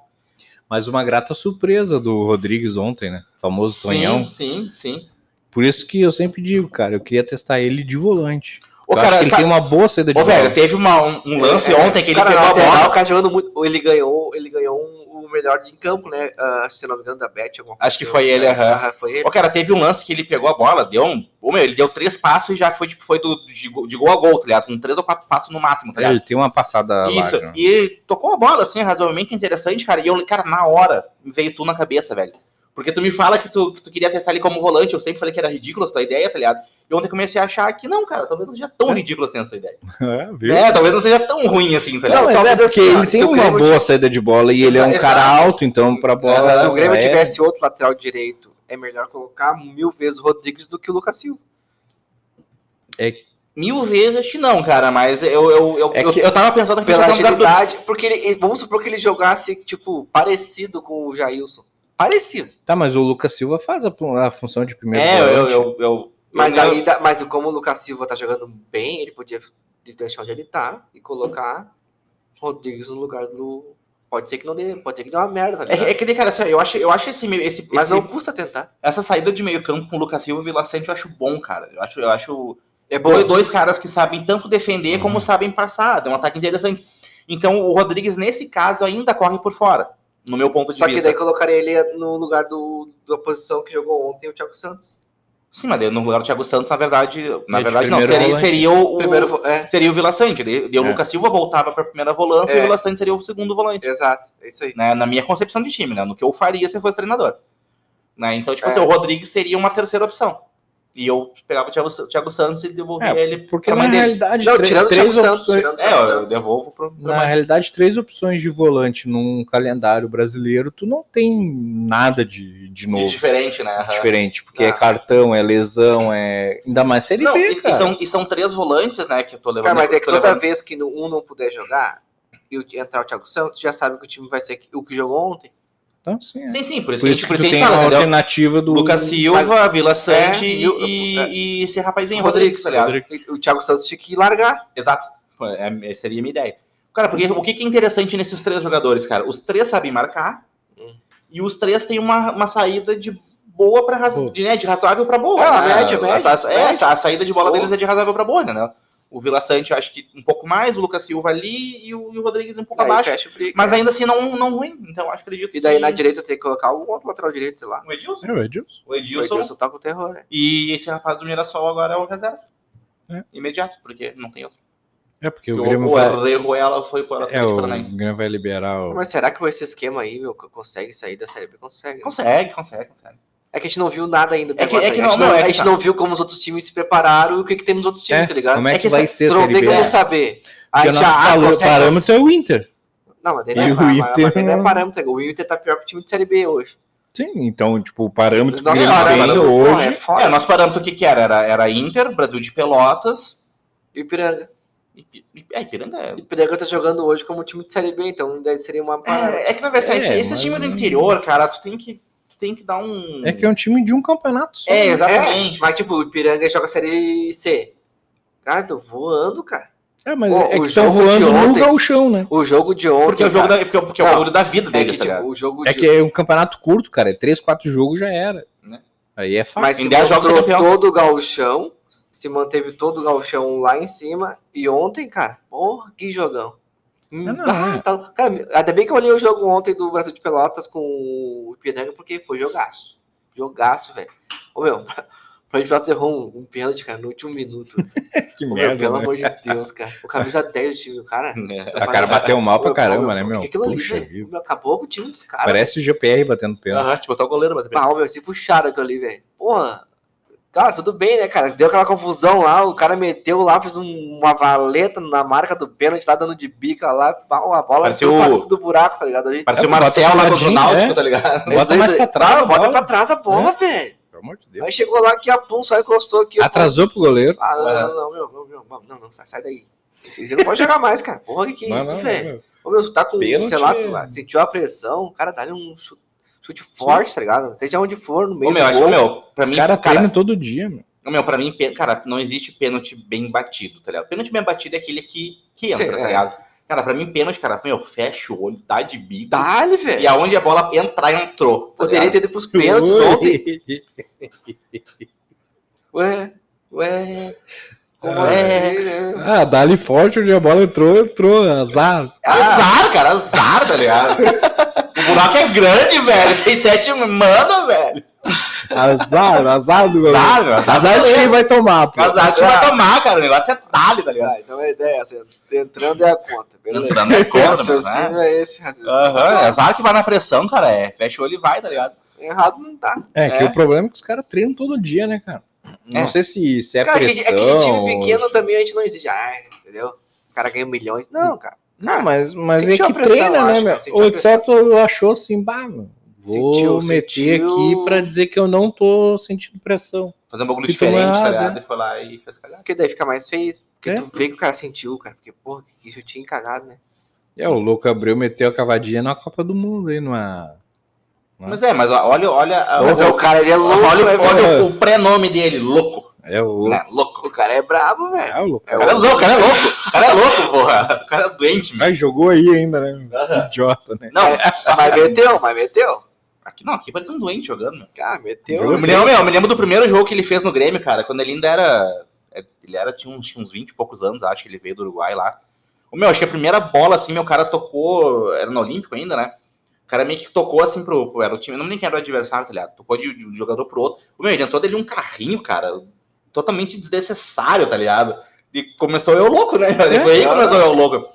Mas uma grata surpresa do Rodrigues ontem, né? O famoso Tonhão. Sim, sim, sim. Por isso que eu sempre digo, cara, eu queria testar ele de volante. O cara, ele tá... tem uma boa saída de Ô, velho, teve uma, um, um lance é, ontem que ele cara, pegou a bola. O cara jogando muito. Ele ganhou, ele ganhou um o melhor em campo, né? Uh, se não me engano, da Bet. Acho que foi assim. ele, é, aham. Foi ele. O cara, teve um lance que ele pegou a bola, deu um. Meu, ele deu três passos e já foi, tipo, foi do, de, de gol a gol, tá ligado? Com três ou quatro passos no máximo, tá ligado? Ele tem uma passada. Isso, larga. e ele tocou a bola, assim, razoavelmente interessante, cara. E eu, cara, na hora, veio tudo na cabeça, velho. Porque tu me fala que tu, que tu queria testar ele como volante, eu sempre falei que era ridículo essa ideia, tá ligado? E ontem comecei a achar que não, cara, talvez não seja tão é. ridículo assim essa ideia. É, viu? é, talvez não seja tão ruim assim, tá ligado? Não, talvez é porque assim, ele tem uma boa saída de bola e ele é um cara alto, então pra bola. se o Grêmio é... tivesse outro lateral direito, é melhor colocar mil vezes o Rodrigues do que o Lucas Silva. É Mil vezes acho que não, cara, mas eu, eu, eu, é eu, eu tava pensando pela agilidade, do... porque ele, vamos supor que ele jogasse, tipo, parecido com o Jailson. Parecido. Tá, mas o Lucas Silva faz a, a função de primeiro É, eu, eu, eu, Mas aí, mas como o Lucas Silva tá jogando bem, ele podia deixar onde ele tá e colocar Rodrigues no lugar do. Pode ser que não dê, pode ser que dê uma merda. Tá é, é, que, cara, assim, eu acho, eu acho esse, esse. Mas esse, não custa tentar. Essa saída de meio campo com o Lucas Silva e o Vila Sante eu acho bom, cara. Eu acho, eu acho. É bom. Dois caras que sabem tanto defender uhum. como sabem passar. É um ataque interessante. Então o Rodrigues, nesse caso, ainda corre por fora no meu ponto de Só vista. Só que daí colocaria ele no lugar do, da posição que jogou ontem o Thiago Santos. Sim, mas no lugar do Thiago Santos, na verdade, na verdade não, seria, seria o, primeiro, é. seria o Vila Sante. O é. Lucas Silva voltava para a primeira volância é. e o Vila Sante seria o segundo volante. Exato, é isso aí. Né, na minha concepção de time, né, no que eu faria se eu fosse treinador. Né, então, tipo assim, é. o Rodrigues seria uma terceira opção. E eu pegava o Thiago, o Thiago Santos e devolvia é, ele porque na realidade não, três, tirando três Santos, tirando é, eu devolvo pro, pro Na realidade, três opções de volante num calendário brasileiro, tu não tem nada de, de novo. De diferente, né? Diferente, porque é cartão, é lesão, é ainda mais série não, B, e, e, são, e são três volantes, né, que eu tô levando. Cara, mas é que toda levando... vez que um não puder jogar e entrar o Thiago Santos, já sabe que o time vai ser o que jogou ontem. Então, sim, é. sim, sim, por isso, por isso que, a gente, tem fala, a alternativa do Lucas Silva, Mas, Vila Sante é, e, e, é. e, esse rapazinho, Rodrigues, Rodrigues, tá. O Thiago Santos tinha que largar. Exato. É, seria a minha ideia. Cara, porque o que é interessante nesses três jogadores, cara? Os três sabem marcar hum. e os três têm uma, uma saída de boa para de, né, de razoável para boa. Ah, né? média, média, a, é, média. A, saída de bola boa. deles é de razoável para boa, né? O Vila Sante, acho que um pouco mais, o Lucas Silva ali e o, e o Rodrigues um pouco abaixo. mas é. ainda assim não, não ruim. Então acho que acredito E daí que... na direita tem que colocar o outro lateral direito, sei lá. O Edilson? É, o Edilson. O Edilson. O Edilson tá com terror, né? E esse rapaz do Mirassol agora é o reserva. É. Imediato, porque não tem outro. É, porque o, o Grêmio o vai... ela foi para o É, Atlético o Paranaense. Grêmio vai liberar o... Mas será que com esse esquema aí, meu, consegue sair da Série B? Consegue. Consegue, consegue, consegue. É que a gente não viu nada ainda. É que- agora, é que não- a gente, não, é a que gente tá. não viu como os outros times se prepararam e o que, que tem nos outros times, É, tá ligado? como é É que, que vai essa- ser não tem como É. saber. Aí o já, nosso ah, palo- consegue- parâmetro é o Inter. Não, mas E não é, o mas Inter não é não- parâmetro. O Inter tá pior que o time de Série B hoje. Sim, então, tipo, o parâmetro Nossa, que ele parâmetro, tem hoje... é foda. É, nosso parâmetro o que que era? Era, era Inter, Brasil de Pelotas. E o Ipi- É, Ipiranga é. O Ipiranga tá jogando hoje como time de Série B, então daí seria uma. É, é que na verdade, É, esse, esse mas- time do interior, cara, tu tem que, tem que dar um. É que é um time de um campeonato só. É, né? exatamente. mas tipo, o Ipiranga joga Série C. Cara, tô voando, cara. É, mas Pô, é que o estão jogo de voando no ontem- gauchão, né? O jogo de ontem. Porque é o jogo cara, da, porque, porque é o Não, bagulho da vida é deles, que, tá tipo, o jogo É de que é um campeonato curto, cara. É três, quatro jogos já era. Né? Aí é fácil. Mas Em se 10 jogos mostrou é todo o galchão, se manteve todo o galchão lá em cima. E ontem, cara, porra, que jogão. Hum, Não, não, ah, é. tá- cara, ainda bem que eu olhei o jogo ontem do Brasil de Pelotas com o Ipiranga, porque foi jogaço. Jogaço, velho. Ô, meu, o Brasil de Pelotas errou um, um pênalti, cara, no último minuto. que Ô, meu, merda, pelo né? amor de Deus, cara. O camisa 10 do time, o cara. É. A cara bateu mal pra caramba, meu, né, meu? aquilo ali, Puxa vida. Meu, Acabou com o time dos caras. Parece o GPR batendo pênalti. Aham, tipo, botar o goleiro bater Pau, meu, se puxaram aquilo ali, velho. Porra. Cara, tudo bem, né, cara? Deu aquela confusão lá, o cara meteu lá, fez um- uma valeta na marca do pênalti, lá dando de bica lá, pau, a bola Parecia foi o- do buraco, tá ligado? Ali. Parecia o É, bota Marcel lá o ladinho, Náutico, é. tá ligado? Bota Esse aí- mais pra trás a bota bola. pra trás a bola, velho. Pelo amor de Deus. Aí chegou lá que a pum só encostou aqui. Atrasou pro goleiro. Ah, não, não, não, meu, meu, meu, não, não, não, sai, sai daí. Você não pode jogar mais, cara. Porra, que que é isso, velho? Ô, meu, tu tá com, Pênalti sei lá, é- tu ah, sentiu a pressão, cara, dá-lhe um chute, chute forte, tá ligado? Seja onde for, no meio Ô, meu, do acho gol. meu, pra Os mim, caras cara, treinam todo dia, meu. ô, meu, pra mim, cara, não existe pênalti bem batido, tá ligado? Pênalti bem batido é aquele que, que entra, Sim, tá é. ligado? Cara, pra mim, pênalti, cara, meu, fecha o olho, dá de bico. Dá-lhe, velho. E aonde a bola entrar, entrou. tá Poderia ter ido pros pênaltis ontem. Ué, ué. Como Ah, assim, né? Ah, dali forte onde a bola entrou, entrou. Azar. Azar, cara, azar, tá ligado? o buraco é grande, velho. Tem sete mana, velho. Azar, azar do goleiro. Azar, azar, Azar de quem vai tomar, pô. Azar que vai tomar, cara. O negócio é dali, tá ligado? Ah, então a ideia é essa. Entrando é a conta, beleza? Entrando é O conta, raciocínio né? é esse. raciocínio. Aham, é azar que vai na pressão, cara. É, fecha o olho e vai, tá ligado? Errado não tá. É, que É. o problema é que os caras treinam todo dia, né, cara? Não É. sei se, se é cara, pressão. é que de time pequeno ou- também a gente não exige. Ah, entendeu? O cara ganha milhões. Não, cara. Não, mas, mas é sentiu que treina, né, meu? a O Etceto achou assim, bah, meu, vou Sentiu, meter sentiu. aqui pra dizer que eu não tô sentindo pressão. Fazer um bagulho diferente, tá ligado? né? E foi lá e fez cagada. Porque daí fica mais feio. Porque É. tu vê que o cara sentiu, cara. Porque, porra, que chutinho cagado, né? É, o Louco Abreu meteu a cavadinha na Copa do Mundo aí, numa... Mas é, mas olha, olha. Mas é o cara, ele é louco, Olha, né, olha o, o pré-nome dele, louco. É o... Né? Louco. O cara é brabo, velho. É o Louco É O cara é louco, o cara é louco. O cara é louco, porra. O cara é doente, mano. Mas jogou aí ainda, né? Idiota, né? Não, Mas meteu, mas meteu. aqui não, aqui parece um doente jogando, meu. Cara, meteu. Eu me, lembro, meu, eu me lembro do primeiro jogo que ele fez no Grêmio, cara, quando ele ainda era. é, Ele era, tinha uns, tinha uns 20 e poucos anos, acho que ele veio do Uruguai lá. O meu, acho que a primeira bola, assim, meu cara tocou. Era no Olímpico ainda, né? O cara meio que tocou assim pro. pro- era o time, eu não me lembro quem era o adversário, tá ligado? Tocou de, de um jogador pro outro. O meu, ele entrou dele um carrinho, cara. Totalmente desnecessário, tá ligado? E começou eu louco, né? Foi aí que começou eu louco.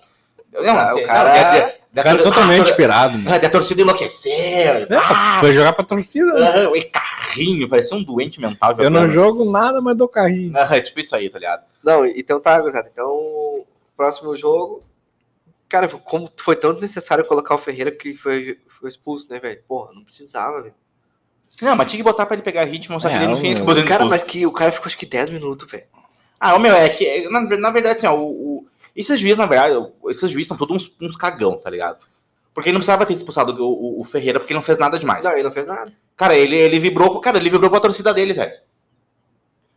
Não, Ah, o não, cara- da- da- da- O cara da- totalmente ah, pirado, mano. ah, da torcida enlouqueceu. Ah, Foi jogar pra torcida, né? ah, e carrinho, parecia um doente mental. Eu não jogando. jogo nada, mas dou carrinho. Ah, é tipo isso aí, tá ligado? Não, então tá. Então, próximo jogo. Cara, como foi tão desnecessário colocar o Ferreira que foi, foi expulso, né, velho? Porra, não precisava, velho. Não, mas tinha que botar pra ele pegar ritmo, só que É, ele no o fim meu- acabou sendo Cara, mas que o cara ficou acho que 10 minutos, velho. Ah, o meu, é que, é, na, na verdade, assim, ó, o, o- esses juízes, na verdade, esses juízes são todos uns, uns cagão, tá ligado? Porque ele não precisava ter expulsado o, o- o Ferreira, porque ele não fez nada demais. Não, ele não fez nada. Cara, ele, ele vibrou, cara, ele vibrou pra torcida dele, velho.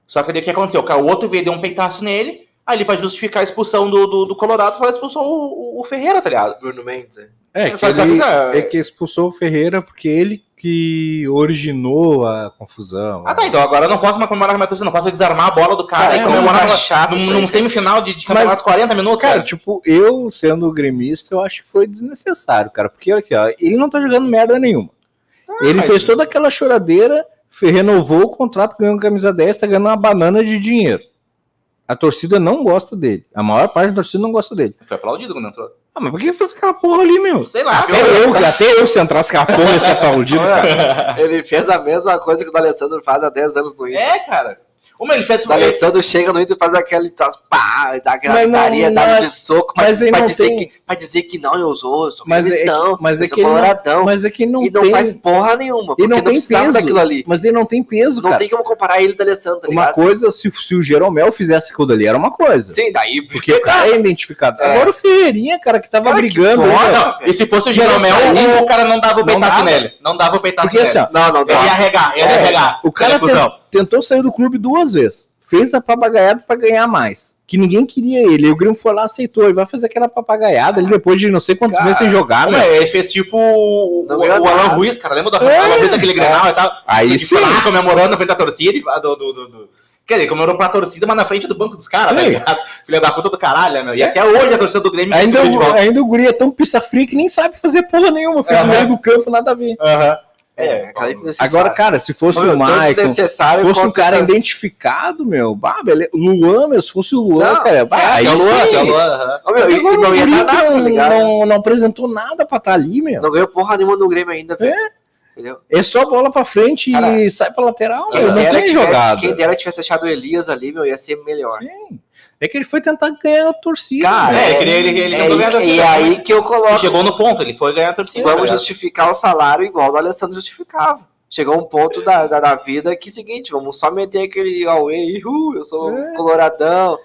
Só que daí o que aconteceu? Cara, o outro veio, deu um peitaço nele, aí ele, pra justificar a expulsão do, do, do Colorado, foi expulsou o, o- Ferreira, tá ligado? Bruno Mendes, é. É, que ele, que, é- é que expulsou o Ferreira porque ele que originou a confusão. Ah, tá, então agora eu não posso mais comemorar com a minha torcida, não posso desarmar a bola do cara Cara, e é comemorar numa- chato num, num semifinal de, de campeonato Mas, 40 minutos, Cara, cara. tipo, eu sendo gremista, eu acho que foi desnecessário, cara. Porque olha aqui, ó, ele não tá jogando merda nenhuma. ele mas- fez toda aquela choradeira, fe- renovou o contrato, ganhou camisa 10, tá ganhando uma banana de dinheiro. A torcida não gosta dele. A maior parte da torcida não gosta dele. Foi aplaudido quando entrou. Ah, mas por que fez aquela porra ali, meu? Sei lá. Até eu, até eu se entrasse aquela porra, ia ser aplaudido. Ele fez a mesma coisa que o D'Alessandro faz há 10 anos no Inter. É, cara. Ele fez O D'Alessandro chega no Inter e faz aquele troço, pá, dá aquela Mas não- gritaria, dá mas- de soco, mas ele pra não dizer tem- que, pra dizer que não, eu sou, eu sou Mas é que- cristão, mas é eu sou que ele não- coloradão. Mas é que não e não tem. faz porra nenhuma, porque Ele não não, precisava peso. daquilo ali. Mas ele não tem peso, Não cara. tem como comparar ele e o D'Alessandro, tá Uma coisa, se, se o Jeromel fizesse aquilo dali, era uma coisa. Sim, daí... Porque o cara é identificado. É. Agora o Ferreirinha, cara, que tava Cara, que brigando. velho. E se fosse o Jeromel, o cara não dava o Não peitaço nele. Não dava o peitaço nele. assim, ó, Não, não, Ele não. ia arregar, ele ia É, arregar. o cara é. Tentou sair do clube duas vezes. Fez a papagaiada pra ganhar mais. Que ninguém queria ele. E o Grêmio foi lá, aceitou. Ele vai fazer aquela papagaiada ali depois de não sei quantos Cara, meses sem jogar, né? é? Ele fez tipo o, o, o Alan. Ruiz, cara. Lembra do É. Ruiz daquele Grenal e tal? Aí Ele sim. foi lá comemorando na frente da torcida. e- do, do, do, do- Quer dizer, comemorou pra torcida, mas na frente do banco dos caras, tá ligado? Filha da puta do caralho, meu. E É. até hoje a torcida do Grêmio Ainda, o, ainda o guri é tão pissa fria que nem sabe fazer porra nenhuma. Fez no Aham. meio do campo, nada a ver. Aham. É, cara, desnecessário. Agora, cara, se fosse o Maicon, se fosse um cara identificado, meu, bah, beleza. Luan, meu, se fosse o Luan, Não, cara, bah, É, aí é o Luan, sim. é o Luan. meu, e, não o ia guri dar nada, tá não, não, não apresentou nada pra estar ali, meu. Não ganhou porra nenhuma no Grêmio ainda, velho. Entendeu? É só bola pra frente Cara, e sai pra lateral, Quem meu, não tem tivesse, jogada. quem dera tivesse achado o Elias ali, meu, ia ser melhor. É que ele foi tentar ganhar a torcida. Cara, meu. É, ele queria- ele- ele é, ganhar a torcida e aí que eu Ele coloco. chegou no ponto, ele foi ganhar a torcida. tá Vamos ligado? justificar o salário igual o Alessandro justificava. Chegou um ponto da, da, da vida que é o seguinte, vamos só meter aquele away, uh, eu sou É. coloradão.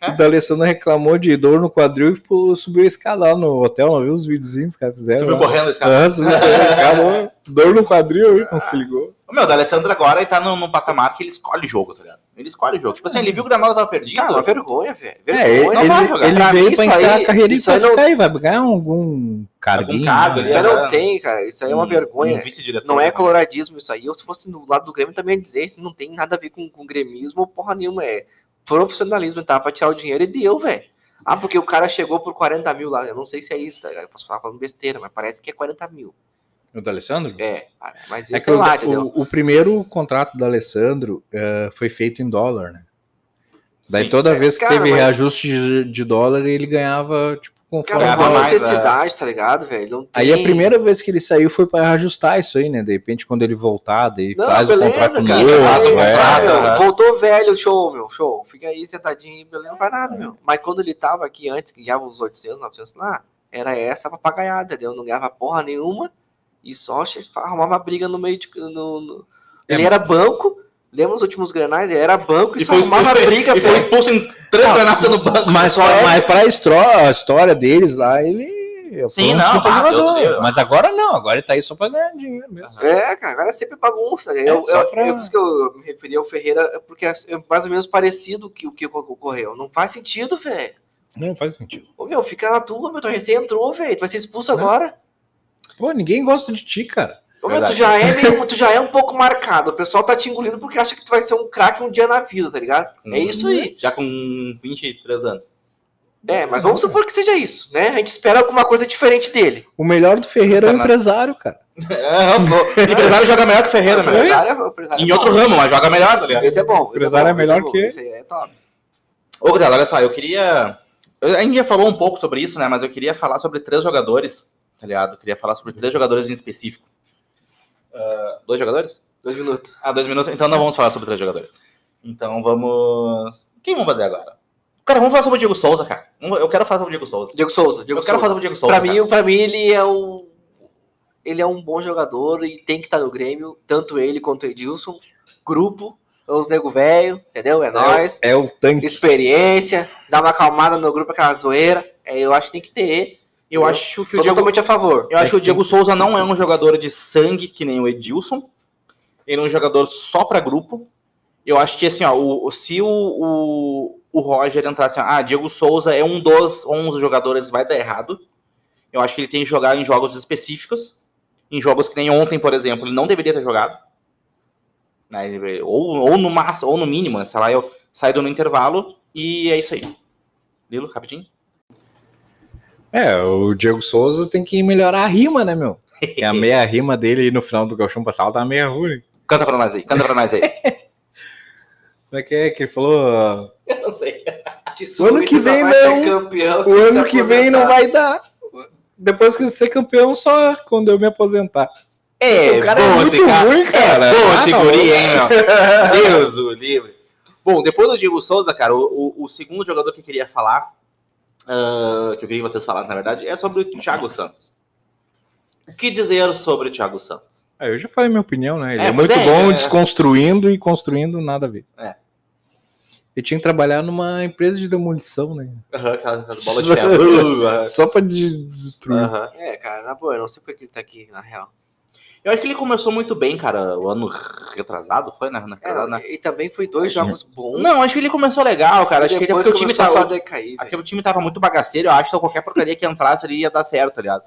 O D'Alessandro reclamou de dor no quadril e subiu a escada lá no hotel, não viu os videozinhos que os caras fizeram? Subiu lá? correndo esse cara. Ah, subiu correndo a escada, dor no quadril aí, não se ligou. O meu, o D'Alessandro agora ele tá num, num patamar que ele escolhe o jogo, tá ligado? Ele escolhe o jogo. Tipo assim, ele viu que o Granada tava perdido. Cara, uma vergonha, velho. É, ele, Vergonha. não vai ele, jogar. ele Pra veio mim, pra encerrar a carreira e isso vai aí não- ficar aí, vai ganhar algum carguinho. cargo, né? Isso aí É. não tem, cara. Isso aí é uma Um- vergonha. um. Não é coloradismo isso aí. Eu, se fosse do lado do Grêmio, também ia dizer. Isso não tem nada a ver com, com gremismo ou porra nenhuma. É profissionalismo, tá? Pra tirar o dinheiro e deu, velho. Ah, porque o cara chegou por 40 mil lá. Eu não sei se é isso, tá? Eu posso falar falando besteira, mas parece que é 40 mil. O D'Alessandro? É, cara, mas É sei o, lá, entendeu? o, o primeiro contrato do Alessandro eh, foi feito em dólar, né? Daí Sim. toda vez que Cara, teve mas- reajuste de, de dólar, ele ganhava, tipo, conforme. Cara, mais, necessidade, tá ligado, velho? Não tem... Aí a primeira vez que ele saiu foi pra ajustar isso aí, né? De repente, quando ele voltar, daí Não, faz beleza, o contrato cara. novo. Aí, é. Voltou velho, show, meu, show. Fica aí sentadinho, beleza, não faz nada, meu. Mas quando ele tava aqui antes, que ganhava uns 800, 900 lá, era essa papagaiada, entendeu? Não ganhava porra nenhuma e só arrumava briga no meio de. No, no- É, Ele era banco, lembra os últimos granais? Ele era banco e, E só foi arrumava expulso, briga, e foi expulso em três granadas no banco. Mas, Só é- mas pra a história deles lá, ele. Sim, não, Deus. Mas agora não, agora ele tá aí só pra ganhar dinheiro mesmo. É, cara, agora é sempre bagunça. eu, só eu, pra- eu, que eu me referi ao Ferreira, é porque é mais ou menos parecido que o que ocorreu. Não faz sentido, velho. Não faz sentido. Ô, meu, fica na tua, meu. Tu recém entrou, velho. Tu vai ser expulso Não. agora. Pô, ninguém gosta de ti, cara. Ô, meu, tu já, é meio, tu já é um pouco marcado. O pessoal tá te engolindo porque acha que tu vai ser um craque um dia na vida, tá ligado? É Uhum. isso aí. Já com 23 anos. É, mas vamos supor que seja isso, né? A gente espera alguma coisa diferente dele. O melhor do Ferreira é o Tá empresário, cara. É, o empresário joga melhor que o Ferreira, empresário, é- o empresário Em é outro bom. ramo, mas joga melhor, tá ligado? Esse é bom. O empresário é esse melhor bom, que ele. Esse é top. Ô, Gudela, olha só, eu queria. A gente já falou um pouco sobre isso, né? Mas eu queria falar sobre três jogadores, tá ligado? Eu queria falar sobre três jogadores em específico. Ah, dois jogadores? Dois minutos. Ah, dois minutos? Então não vamos falar sobre três jogadores. Então vamos. Quem vamos fazer agora? Cara, vamos falar sobre o Diego Souza, cara. Eu quero falar sobre o Diego Souza. Diego Souza. Diego eu quero Souza. falar sobre o Diego Souza. Pra cara. mim, pra mim, ele é um. Ele é um bom jogador e tem que estar no Grêmio, tanto ele quanto o Edilson. Grupo, os nego velho, entendeu? É nóis. É o tanque. Experiência, dá uma acalmada no grupo, aquela zoeira. É, eu acho que tem que ter. Eu acho que o Diego. totalmente a favor. Eu acho que o Diego Souza não é um jogador de sangue que nem o Edilson. Ele é um jogador só para grupo. Eu acho que assim, ó, o, se o, o, o Roger entrar assim, ah, Diego Souza é um dos 11 jogadores, vai dar errado. Eu acho que ele tem que jogar em jogos específicos. Em jogos que nem ontem, por exemplo, ele não deveria ter jogado. Né, ou, ou no máximo, ou no mínimo, né? Sei lá, eu saído no intervalo e é isso aí. Lilo, rapidinho. É, o Diego Souza tem que melhorar a rima, né, meu? Que a meia rima dele no final do Galchão passado tá meia ruim. Canta pra nós aí, canta pra nós aí. Como é que é que ele falou? Eu não sei. O ano que vem não. Campeão, o ano que vem não vai dar. Depois que ser campeão, só quando eu me aposentar. É, o cara é muito cara. ruim, cara. É bom ah, esse guri, hein, meu? Deus o livre. Bom, depois do Diego Souza, cara, o, o, o segundo jogador que eu queria falar, uh, que eu queria que vocês falassem, na verdade, é sobre o Thiago Santos. O que dizer sobre o Thiago Santos? É, eu já falei minha opinião, né? Ele é, é muito é, bom é... desconstruindo e construindo nada a ver. É. Ele tinha que trabalhar numa empresa de demolição, né? Uhum, aquela, bola de ferro. Só pra destruir. Uhum. É, cara, na boa, eu não sei por que ele tá aqui, na real. Eu acho que ele começou muito bem, cara, o ano retrasado, foi, né? É, né? E também foi dois jogos bons. Não, acho que ele começou legal, cara. Acho que o time tava. Decair, acho que o time tava muito bagaceiro, eu acho que qualquer porcaria que entrasse ali ia dar certo, tá ligado?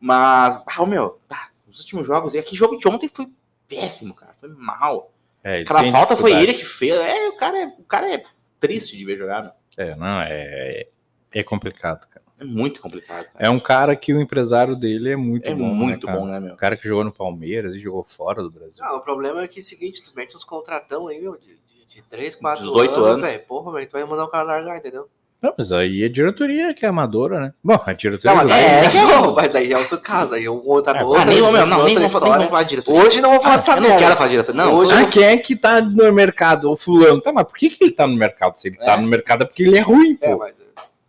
Mas, ah, meu, ah, os últimos jogos, e aquele jogo de ontem foi péssimo, cara. Foi mal. É, Aquela falta foi ele que fez. É, o cara é, o cara é triste de ver jogar, meu. É, não, é, é complicado, cara. É muito complicado. Cara. É um cara que o empresário dele é muito é bom. É muito né, bom, né, meu? O cara que jogou no Palmeiras e jogou fora do Brasil. Não, o problema é que é o seguinte, tu mete uns contratão aí, meu, de, de 3, 4 18 anos, anos. velho. Porra, velho, tu vai mandar o cara largar, entendeu? Não, mas aí a diretoria que é amadora, né? Bom, a diretoria. Não, mas, é, é, é, mas aí é outro caso, aí um outra é, outra. Nem, não, não, nem, vamos falar de diretoria. Hoje não vou falar ah, dessa Eu não quero falar de diretoria, não. Hoje ah, quem é que tá no mercado? O fulano. Tá, mas por que, que ele tá no mercado? Se ele tá é. tá no mercado é porque ele é ruim, pô. É, mas...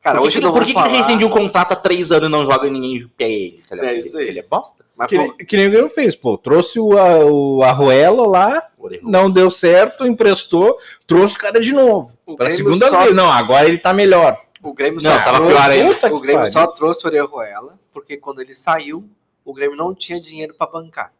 Cara, por que, hoje que, não por que, falar... que ele rescindiu um contrato há três anos e não joga e ninguém quer ele? Tá é isso aí. Ele é bosta? Mas, que, pô... que nem o Grêmio fez, pô. Trouxe o, a, o Arruelo lá, não deu certo, emprestou, trouxe o cara de novo. O pra segunda só... vez. Não, agora ele tá melhor. O Grêmio não, só tava trouxe, pior ainda. O Grêmio só trouxe o Orejuela, porque quando ele saiu, o Grêmio não tinha dinheiro para bancar.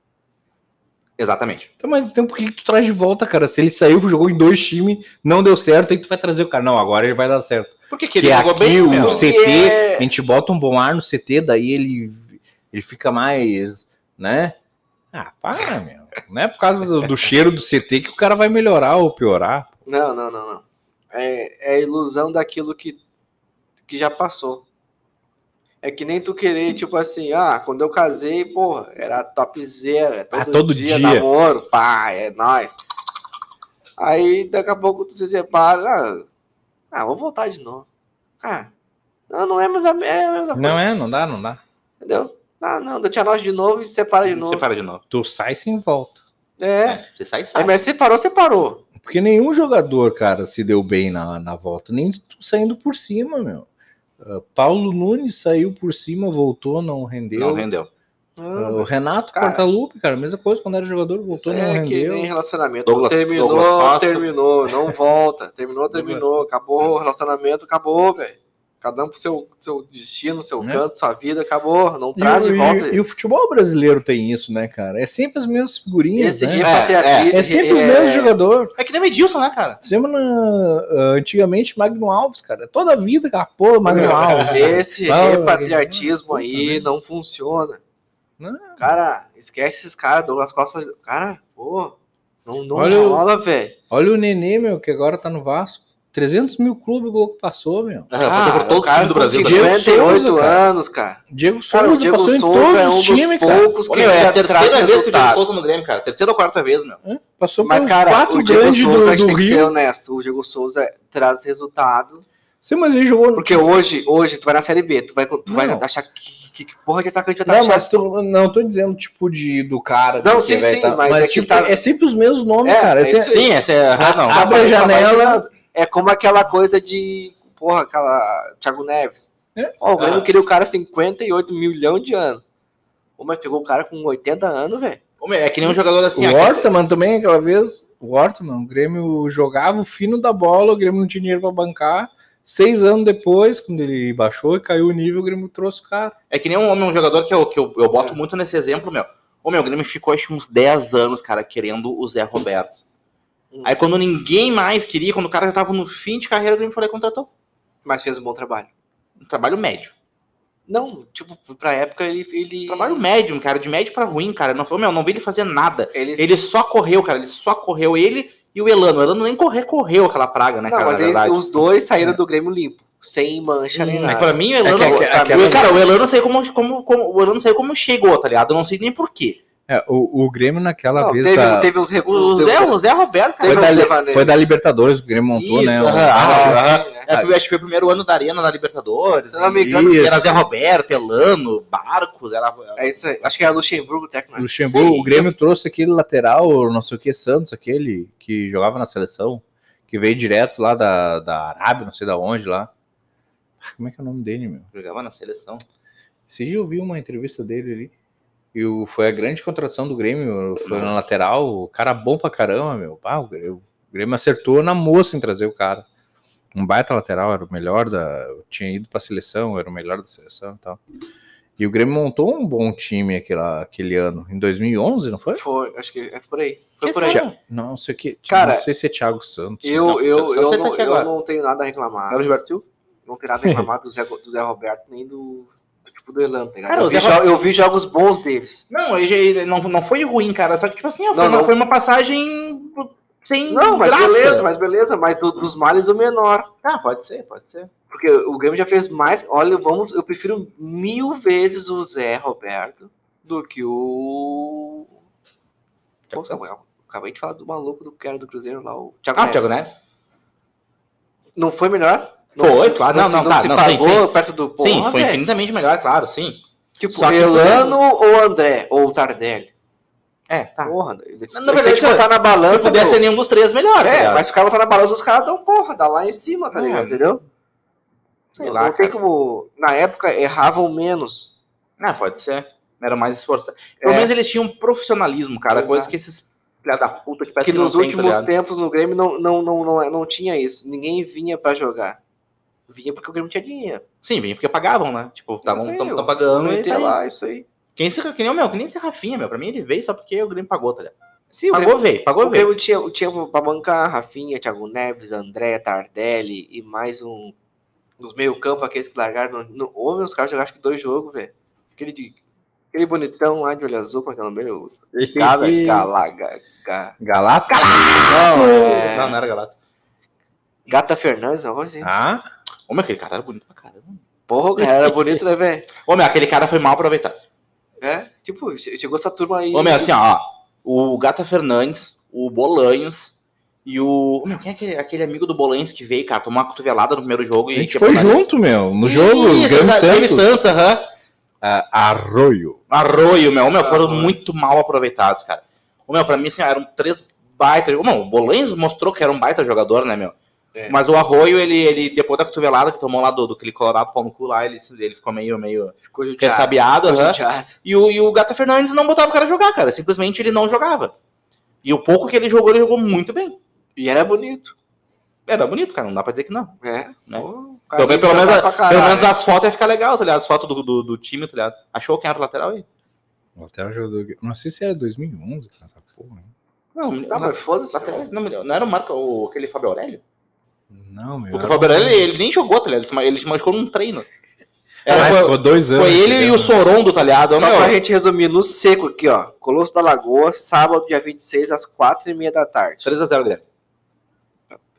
Exatamente. Então, mas então por que, tu traz de volta, cara? Se ele saiu, jogou em dois times, não deu certo, aí tu vai trazer o cara. Não, agora ele vai dar certo. Por que, que ele jogou aqui, bem? O? CT, é... a gente bota um bom ar no CT, daí ele, ele fica mais, né? Ah, para, meu. Não é por causa do, do cheiro do CT que o cara vai melhorar ou piorar. Não, não, não, não. É, é a ilusão daquilo que que já passou. É que nem tu querer, tipo assim, ah, quando eu casei, porra, era topzera, todo, ah, todo dia, dia namoro, pá, é nóis. Aí daqui a pouco tu se separa, ah, ah vou voltar de novo. Ah, não, não é mais a, é a mesma coisa. Não é, não dá, não dá. Entendeu? Ah, não, eu tinha nós de novo e separa de novo. Separa de novo. Tu sai sem volta. É. é você sai, sai. É, mas separou, separou. Porque nenhum jogador, cara, se deu bem na, na volta, nem saindo por cima, meu. Uh, Paulo Nunes saiu por cima, voltou, não rendeu. Não rendeu. Uh, o Renato cara, Portaluppi, cara, mesma coisa quando era jogador, voltou, não é rendeu. Que nem relacionamento. Douglas, terminou, Douglas terminou, não volta. Terminou, terminou. Acabou o relacionamento, acabou, velho. Cada um pro seu, seu destino, seu é. canto, sua vida, acabou. Não traz de volta. E, e, o futebol brasileiro tem isso, né, cara? É sempre as mesmas figurinhas. Esse né? É, é, é, sempre os mesmos é. jogadores. É que nem o Edilson, né, cara? Sempre na, uh, antigamente, Magno Alves, cara. Toda a vida, cara, pô, Magno Alves. Esse repatriatismo aí não funciona. Não. Cara, esquece esses caras, Douglas Costa. Cara, pô, não, não olha rola, velho. Olha o Nenê, meu, que agora tá no Vasco. 300 mil clubes o Globo passou, meu. Ah, por todo o cara do Brasil. 58 Souza, anos, cara. Diego Souza cara, o Diego passou Souza em todos é um os times, poucos cara. que é a terceira vez que o Diego Souza no Grêmio, cara. Terceira ou quarta vez, meu. É, passou Mas, cara, quatro o Diego Souza, do, do tem Rio. que ser honesto. O Diego Souza traz resultado. Sim, mas ele jogou... Porque hoje, hoje, tu vai na Série B, tu vai, tu vai achar que, que, que porra de atacante vai estar Não, mas tu, não, tô dizendo, tipo, de, do cara... Não, sim, sim, mas, mas, é, tipo, tá... é sempre os mesmos nomes, é, cara. É, sim, essa é... Abre a janela é como aquela coisa de, porra, aquela Thiago Neves. É? Ó, o Grêmio ah. queria o cara 58 milhões de anos. Ô, mas pegou o cara com 80 anos, velho. É que nem um jogador assim. O Hortman também, aquela vez. O Hortman, o Grêmio jogava o fino da bola, o Grêmio não tinha dinheiro pra bancar. Seis anos depois, quando ele baixou e caiu o nível, o Grêmio trouxe o cara. É que nem um homem, um jogador que eu, que eu, eu boto é. muito nesse exemplo, meu. Ô, meu, o Grêmio ficou acho uns 10 anos, cara, querendo o Zé Roberto. Hum. Aí quando ninguém mais queria, quando o cara já tava no fim de carreira, o Grêmio falou contratou. Mas fez um bom trabalho. Um trabalho médio. Não, tipo, pra época ele. ele... Trabalho médio, cara, de médio pra ruim, cara. Não, meu, não vi ele fazer nada. Ele, ele só correu, cara. Ele só correu. Ele e o Elano. O Elano nem correu, correu aquela praga, né, não, cara? Mas eles, os dois saíram do Grêmio limpo. Sem mancha nem hum, nada. Pra mim, o Elano. É que, é, é, cara, o Elano sei como, como, como. O Elano sei como chegou, tá ligado? Eu não sei nem porquê. É, o, o Grêmio naquela Não, vez. teve, da- teve uns O recursos. Zé, o Zé Roberto, foi, da, Li- foi da Libertadores que o Grêmio montou, Isso, né? aham, o- ah, sim, é. É, acho que foi o primeiro ano da Arena na Libertadores. Se não me engano, era. Zé Roberto, Elano, Barcos, era. É isso aí. Acho que era Luxemburgo o técnico. né? Luxemburgo, Sim. o Grêmio trouxe aquele lateral, não sei o que, Santos, aquele que jogava na seleção, que veio direto lá da, da Arábia, não sei da onde lá. Ah, Como é que é o nome dele, meu? Jogava na seleção. Esse dia eu vi uma entrevista dele ali. E o, foi a grande contratação do Grêmio, foi na lateral, o cara bom pra caramba, meu. Ah, o, Grêmio, o Grêmio acertou na moça em trazer o cara. Um baita lateral, era o melhor da. Tinha ido pra seleção, era o melhor da seleção e tal. E o Grêmio montou um bom time aquele, aquele ano, em 2011, não foi? Foi, acho que é por aí. Foi Que por aí. Não sei o que. Cara, não sei se é Thiago Santos. Eu, Não, eu, eu, você não, eu não tenho nada a reclamar. Era o Gilberto Silva? Não tenho nada a reclamar do Zé, do Zé Roberto, nem do, do tipo do Elan, tá? Cara, eu, vi jo- eu vi jogos bons deles. Não, ele, não, não foi ruim, cara. Só que, tipo assim, ó, foi, Não, uma, não. foi uma passagem sem. Não, mas graça. beleza, mas beleza, mas do- dos males o menor. Ah, pode ser, pode ser. Porque o Grêmio já fez mais. Olha, vamos, eu prefiro mil vezes o Zé Roberto do que o. Pô, Samuel, acabei de falar do maluco do que era do Cruzeiro lá, o Thiago Ah, Neves. Thiago Neves? Não foi melhor? Foi, claro. Não, se- não, tá, se não, sim, pagou perto do porra, sim, foi infinitamente melhor, claro, sim. Tipo, Só que, Elano ou André, ou Tardelli. É, tá. Porra, eles, Na verdade, botar na Se balança. pô. ser nenhum dos três, melhor. tá É, mas se o cara botar na balança, os caras dão porra, dá lá em cima, tá É. ligado? Entendeu? Sei não, lá, não tem como. Na época erravam menos. Ah, pode ser. Era mais esforçado. Pelo É. menos eles tinham profissionalismo, cara. Exato. Coisa que esses filha da puta que que não nos tem, tá últimos ligado? tempos no Grêmio não, não, não, não, não tinha isso. Ninguém vinha pra jogar. Vinha porque o Grêmio tinha dinheiro. Sim, vinha porque pagavam, né? Tipo, estavam pagando e tá lá, isso aí. Que nem, esse, que nem o meu, que nem esse Rafinha, meu. Pra mim ele veio só porque o Grêmio pagou, tá ligado? Sim, o Pagou, Grêmio, veio, pagou, o veio. Grêmio tinha, tinha pra bancar Rafinha, Thiago Neves, André, Tardelli e mais um. Nos meio-campo, aqueles que largaram. No, no, houve os caras jogaram acho que dois jogos, velho. Aquele, de, aquele bonitão lá de olho azul, com aquele meio. Gala, Galaga. Ga- Galata? Não, é- Não, não era Galato. Gata Fernandes, não assim. Ah, meu, aquele cara era bonito pra caramba. Porra, o cara era bonito, né, velho? Ô, meu, aquele cara foi mal aproveitado. É, tipo, che- chegou essa turma aí. Ô, meu, assim, ó. O Gata Fernandes, o Bolanhos e o. Ô, meu, quem é aquele, aquele amigo do Bolanhos que veio, cara? Tomou uma cotovelada no primeiro jogo a e. gente quebrou foi junto, meu, no jogo, Isso, Grêmio Santos. Santos, aham. Ah, Arroio. Arroio, meu, Ô, meu, foram Arroio. muito mal aproveitados, cara. Ô, meu, pra mim, assim, eram três baita. Ô, Não, o Bolanhos mostrou que era um baita jogador, né, meu? É. Mas o Arroio, ele, ele, depois da cotovelada que tomou lá do, do aquele Colorado pau no cu lá, ele, ele ficou meio, meio ficou judiado. ressabiado, Ficou judiado. E o, e o Gata Fernandes não botava o cara jogar, cara. Simplesmente ele não jogava. E o pouco que ele jogou, ele jogou muito bem. E era bonito. Era bonito, cara. Não dá pra dizer que não. É. Né? Pô, o cara Pelo, menos- pelo, menos, as fotos ia ficar legal, tá ligado? As fotos do, do, do time, tá ligado? Achou quem era o lateral aí? Lateral jogador. Não sei se é 2011, cara, essa porra. hein? Não, Tá, mas foda-se. não, não era o Marco, o, aquele Fábio Aurélio? Não, meu. Porque o Aurélio, ele, ele nem jogou, tá ligado? Ele se machucou num treino. Era, Ah, foi, dois anos. foi ele e o. Sorondo, tá ligado? Só Meu, pra gente resumir no seco aqui, ó. Colosso da Lagoa, sábado, dia 26, às 4h30 da tarde. 3x0, Guilherme.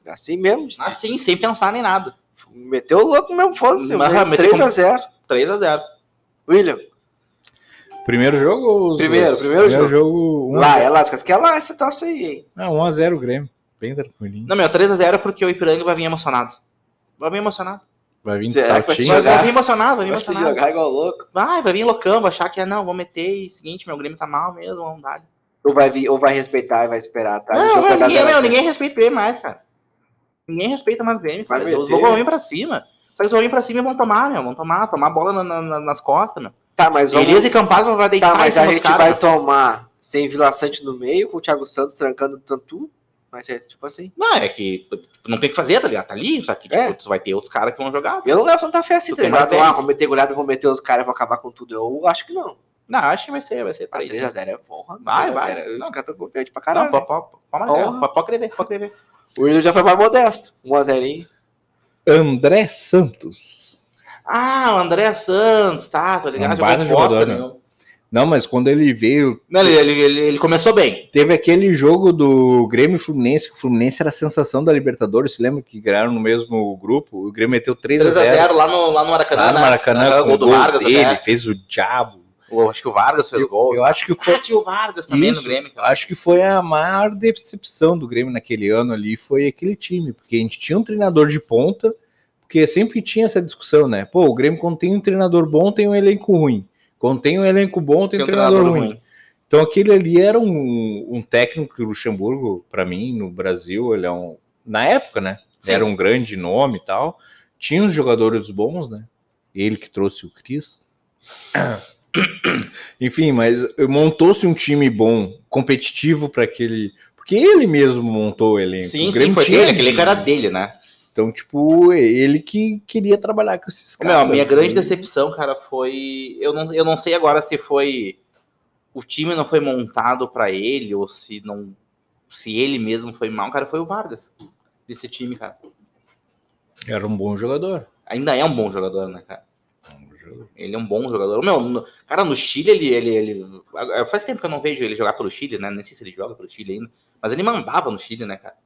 Assim mesmo. Assim, sem pensar nem nada. Meteu o louco mesmo, foda-se. Mas, meteu 3x0. 3x0. William, Primeiro jogo ou os Primeiro, dois? primeiro jogo. jogo. um lá, é lá, você quer lá essa tosse aí, hein? zero. Ah, 1x0 o Grêmio. Bem tranquilinho. Não, meu, 3x0 porque o Ipiranga vai vir emocionado. Vai vir emocionado. Vai vir de Será que vai saltinho. Vai, vai vir emocionado, vai vir Vai emocionado. jogar igual louco. Vai, vai vir loucão, vai achar que é, não, vou meter e seguinte, meu Grêmio tá mal mesmo, vamos dar. Ou vai, vir, ou vai respeitar e vai esperar, tá? Não, dar ninguém, meu, ninguém respeita o Grêmio mais, cara. Ninguém respeita mais o Grêmio, cara. Os meter. vão vir pra cima. Só que eles vão vir pra cima e vão tomar, meu. Vão tomar, tomar a bola na- na- na- nas costas, meu. Tá, mas vamos... Elias e Campaz vai deitar Tá, mas a gente caras, vai meu. tomar sem Vila Sante no meio, com o Thiago Santos trancando tanto. Vai ser tipo assim. Não, é que tipo, não tem o que fazer, tá ligado? Tá ali, só que tipo, É. tu vai ter outros caras que vão jogar. Eu não levo tanta fé assim, tá ligado? Ah, 10. vou meter goleada, vou meter os caras, vou acabar com tudo. Eu acho que não. Não, acho que vai ser, vai ser Ah, 3. 3x0 é porra. Vai, 3x0 vai. Eu Não. ficar tão confiante pra Não, caralho. pode, pode, pode, pode, crer, pode crer. o William já foi mais modesto. 1x0. André Santos. Ah, o André Santos, tá, tô ligado. Um Jogou bosta jogador, nenhuma. Não, mas quando ele veio, Não, ele, ele, ele, ele começou bem. teve aquele jogo do Grêmio e Fluminense, que o Fluminense era a sensação da Libertadores. Se lembra que ganharam no mesmo grupo? O Grêmio meteu 3x0 3x0 lá no, lá no Maracanã. lá no né? Maracanã, Ah, com gol o do gol Vargas dele, até. fez o diabo. Eu acho que o Vargas fez eu, gol. Eu acho que foi. Ah, tinha o Vargas também Isso, no Grêmio. Eu acho que foi a maior decepção do Grêmio naquele ano ali, foi aquele time, porque a gente tinha um treinador de ponta, porque sempre tinha essa discussão, né? Pô, o Grêmio quando tem um treinador bom, tem um elenco ruim. Quando tem um elenco bom, tem, tem um treinador, treinador ruim. ruim. Então aquele ali era um, um técnico que o Luxemburgo, para mim, no Brasil, ele é um. Na época, né? Sim. Era um grande nome e tal. Tinha os jogadores bons, né? Ele que trouxe o Cris. Enfim, mas montou-se um time bom, competitivo para aquele. Porque ele mesmo montou o elenco. Sim, o sim, foi dele, aquele cara dele, né? Então, tipo, ele que queria trabalhar com esses caras. Não, a minha grande decepção, cara, foi. Eu não, eu não sei agora se foi. O time não foi montado para ele, ou se não. Se ele mesmo foi mal, cara, foi o Vargas. Desse time, cara. Era um bom jogador. Ainda é um bom jogador, né, cara? Ele é um bom jogador. Meu, no, cara, no Chile, ele, ele, ele. Faz tempo que eu não vejo ele jogar pelo Chile, né? Nem sei se ele joga pelo Chile ainda. Mas ele mandava no Chile, né, cara?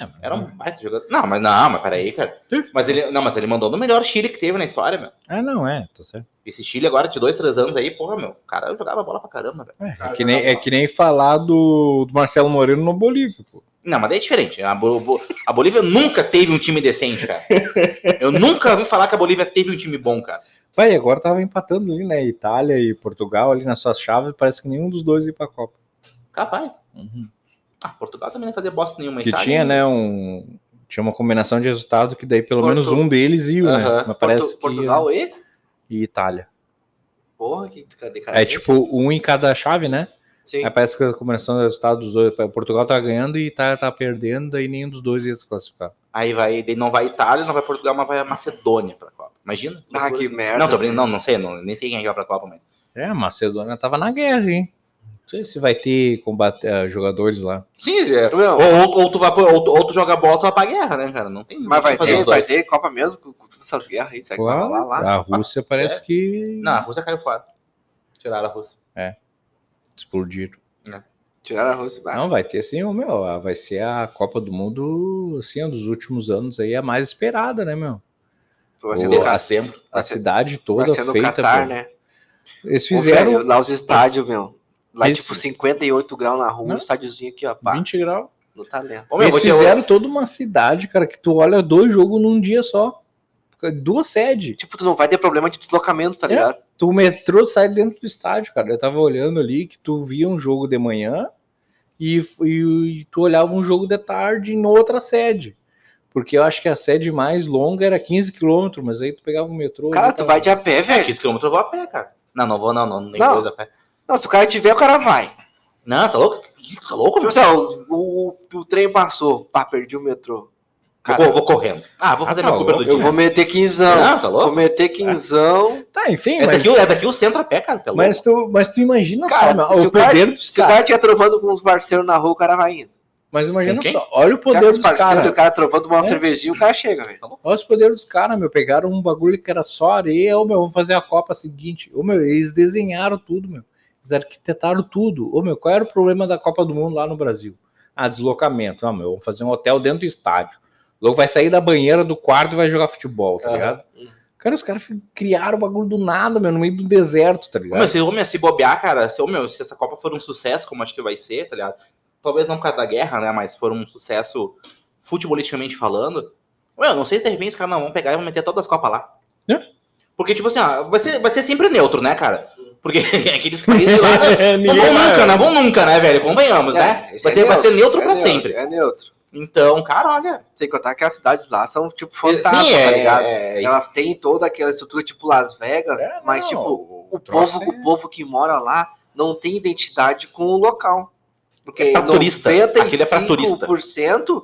É, Era um baita jogador. Não, mas não, mas peraí, cara. Mas ele, não, mas ele mandou no melhor Chile que teve na história, meu. Ah, não, é, tô certo. Esse Chile agora de dois, três anos aí, porra, meu. O cara jogava bola pra caramba, velho. É, é, que, nem, é que nem falar do, do Marcelo Moreno no Bolívia, pô. Não, mas daí é diferente. A, Bo a Bolívia nunca teve um time decente, cara. Eu nunca ouvi falar que a Bolívia teve um time bom, cara. Vai, agora tava empatando ali, né? Itália e Portugal ali nas suas chaves, parece que nenhum dos dois ia pra Copa. Capaz. Uhum. Ah, Portugal também não fazia bosta nenhuma. Que Itália, tinha, né, um... Tinha uma combinação de resultado que daí pelo Porto... menos um deles ia, uhum. né? Mas parece Porto... Portugal e? E Itália. Porra, que cadê, É tipo um em cada chave, né? Sim. Aí parece que a combinação de resultado dos dois. Portugal tá ganhando e Itália tá perdendo, e nenhum dos dois ia se classificar. Aí vai, não vai Itália, não vai Portugal, mas vai a Macedônia pra Copa. Imagina. Ah, que merda. Não, tô brincando, não, não sei, não, nem sei quem vai pra Copa, mas. É, a Macedônia tava na guerra, hein? Não sei se vai ter combate, uh, jogadores lá. Sim, é. ou, ou, ou, tu vai, ou, ou tu joga bola, tu vai pra guerra, né, cara? Não tem. Mas vai ter, vai ter Copa mesmo com, com essas guerras aí, será claro, lá, lá? A Rússia parece é. que. Não, a Rússia caiu fora. Tiraram a Rússia. É. Explodiram. É. Tiraram a Rússia. Vai. Não, vai ter sim, meu. Vai ser a Copa do Mundo, assim, um dos últimos anos aí, a mais esperada, né, meu? Vai ser a, sempre. A cidade toda vai ser no feita. Qatar, né? Eles fizeram. Ô, velho, lá os estádios, meu. Lá, Esse... tipo, 58 graus na rua, Não? um estádiozinho aqui, ó. Pá, 20 graus. No talento. Ô, meu, Eles fizeram te... toda uma cidade, cara, que tu olha dois jogos num dia só. Duas sedes. Tipo, tu não vai ter problema de deslocamento, tá é. ligado? Tu metrô sai dentro do estádio, cara. Eu tava olhando ali que tu via um jogo de manhã e, e, e tu olhava um jogo de tarde em outra sede. Porque eu acho que a sede mais longa era 15 km, mas aí tu pegava o metrô. Cara, tu tava... vai de a pé, velho. 15 km eu vou a pé, cara. Não, não vou, não, não, nem não. a pé. Não, se o cara tiver, o cara vai. Não, tá louco? Tá louco, tipo assim, ó, o, o, o, trem passou, pá, perdi o metrô. Cara, vou, vou, correndo. Ah, vou fazer ah, tá meu Uber do dia. Eu vou meter quinzão. Ah, tá louco? Vou meter quinzão. Tá, enfim. É, mas... daqui, é daqui o centro a pé, cara. Tá mas, tu, mas tu imagina cara, só, o, o poder cara, dos Se o cara estiver trovando com os parceiros na rua, o cara vai indo. Mas imagina só, olha o poder dos caras. O cara trovando uma é. cervejinha, o cara chega, velho. Olha os poderes dos caras, meu. Pegaram um bagulho que era só areia, ô meu, vamos fazer a Copa seguinte. Ô meu, eles desenharam tudo, meu. Eles arquitetaram tudo. Ô meu, qual era o problema da Copa do Mundo lá no Brasil? Ah, deslocamento. Ah, meu, vamos fazer um hotel dentro do estádio. Logo vai sair da banheira do quarto e vai jogar futebol, tá ligado? Cara, os caras criaram o bagulho do nada, meu, no meio do deserto, tá ligado? Meu, se, homem, se bobear, cara, se, se essa Copa for um sucesso, como acho que vai ser, tá ligado? Talvez não por causa da guerra, né? Mas for um sucesso futebolisticamente falando. Meu, não sei se de repente os caras não vão pegar e vão meter todas as Copas lá. É? Porque, tipo assim, ó, vai, ser, vai ser sempre neutro, né, cara? Porque aqueles países lá né, não vão nunca, não vão nunca, né, velho? Convenhamos, é, né? Vai, é ser, neutro, vai ser neutro é pra neutro, sempre. É neutro. Então, cara, olha. Sem contar que as cidades lá são, tipo, fantásticas, Sim, é, tá ligado? É, Elas têm toda aquela estrutura, tipo Las Vegas, é, mas, não, tipo, o, povo, o povo que mora lá não tem identidade com o local. Porque é pra turista. 95%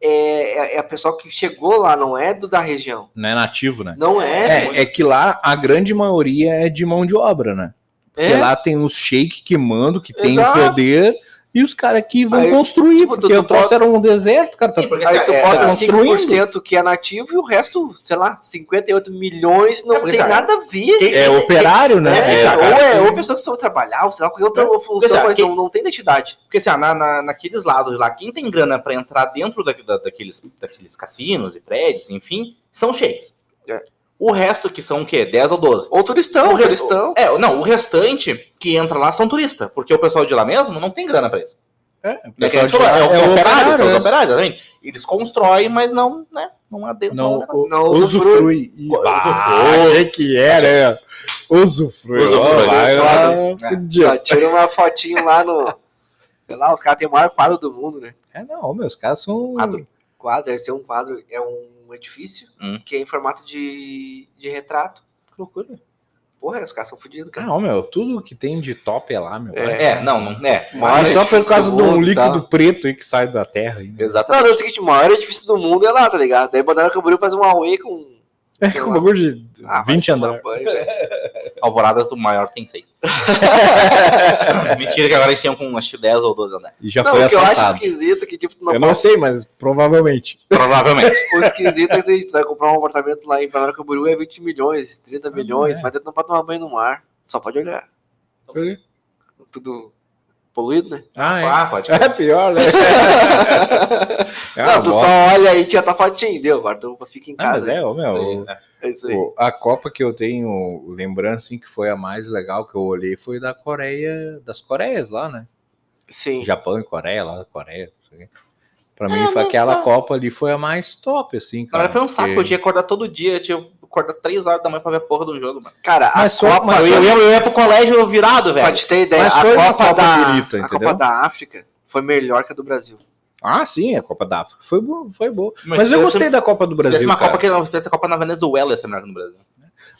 é, é, é a pessoa que chegou lá, não é do, da região. Não é nativo, né? Não é. É, é que lá a grande maioria é de mão de obra, né? Porque lá tem os shake que mandam, que tem o poder e os caras que vão aí, construir, tipo, porque o troço era um deserto, cara. Sim, tá, aí tu é, bota tá 5% que é nativo e o resto, sei lá, 58 milhões não é, tem nada a ver. É, é operário, né? É, é, ou é ou pessoas que só trabalhar, ou sei lá, qualquer outra é. função, mas não, não tem identidade. Porque assim, na, na, naqueles lados lá, quem tem grana para entrar dentro da, da, daqueles, daqueles cassinos e prédios, enfim, são sheiks. O resto, que são o quê? 10 ou 12? Ou turistão, o rest... turistão. É, não, o restante que entra lá são turistas, porque o pessoal de lá mesmo não tem grana pra isso. É, É, é, falou, é, é, é operário, são os operários, exatamente. Eles constroem, mas não, né? Não adentram. Não, não, não usufrui. Ah, que era, é. Usufrui. Usufrui. Vai lá, Só tira uma fotinho lá no. Sei lá, os caras têm o maior quadro do mundo, né? É, não, meus caras são. Quadro. Quadro, deve ser um quadro, é um edifício Hum. que é em formato de, de retrato. Que loucura. Porra, os caras são fodidos, cara. Não, meu, tudo que tem de top é lá, meu. É. É, não, não é. Mas Maior só por causa do de um mundo líquido tal. preto aí que sai da terra. Aí, né? Exatamente. Não, não, é o seguinte, o maior edifício do mundo é lá, tá ligado? Daí Banana Camboriú faz um Huawei com. É com um bagulho de Ah, vai 20 tomar andares. banho, velho. Alvorada do maior tem seis. Mentira que agora eles tinham com acho que 10 ou 12 andares. E já Não, foi o que eu acho assaltado. esquisito é que, tipo, não Eu não sei, mas provavelmente. Provavelmente. O esquisito é que tu vai comprar um apartamento lá em Banana Camboriú é 20 milhões, 30 milhões, é. mas tu não pode tomar banho no mar. Só pode olhar. Tudo poluído, né? Ah, é. Ah, pode. É pior, né? É não, tu bosta. só olha aí tira tua fotinha, deu. Agora tu fica em Ah, mas casa. é, ô, meu, é isso aí. o- a Copa que eu tenho lembrança assim, que foi a mais legal que eu olhei foi da Coreia, das Coreias lá, né? Sim. Japão e Coreia, lá da Coreia. não sei. Pra mim, foi aquela Copa ali foi a mais top, assim, Cara, cara. foi um saco. porque- Eu tinha que acordar todo dia. Tinha acordar 3 horas da manhã pra ver a porra do jogo, mano. Cara, a Mas só- Copa. mas Eu ia, eu ia pro colégio virado, velho. Pode ter ideia, Mas a Copa, Copa da, bonita, a? Copa da África foi melhor que a do Brasil. Ah, sim, a Copa da África foi boa, foi boa. Mas Mas, se eu gostei da Copa do Se tivesse Brasil, uma cara. Copa que não, se a Copa na Venezuela, ia ser melhor que no Brasil.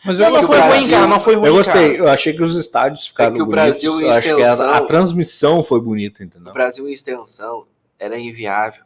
Mas Não, eu, não eu foi ruim, Brasil- cara. Não foi ruim. eu gostei, cara. eu achei que os estádios ficaram que o bonitos, Brasil em eu acho que a, extensão- a transmissão foi bonita, entendeu? Brasil, em extensão, era inviável.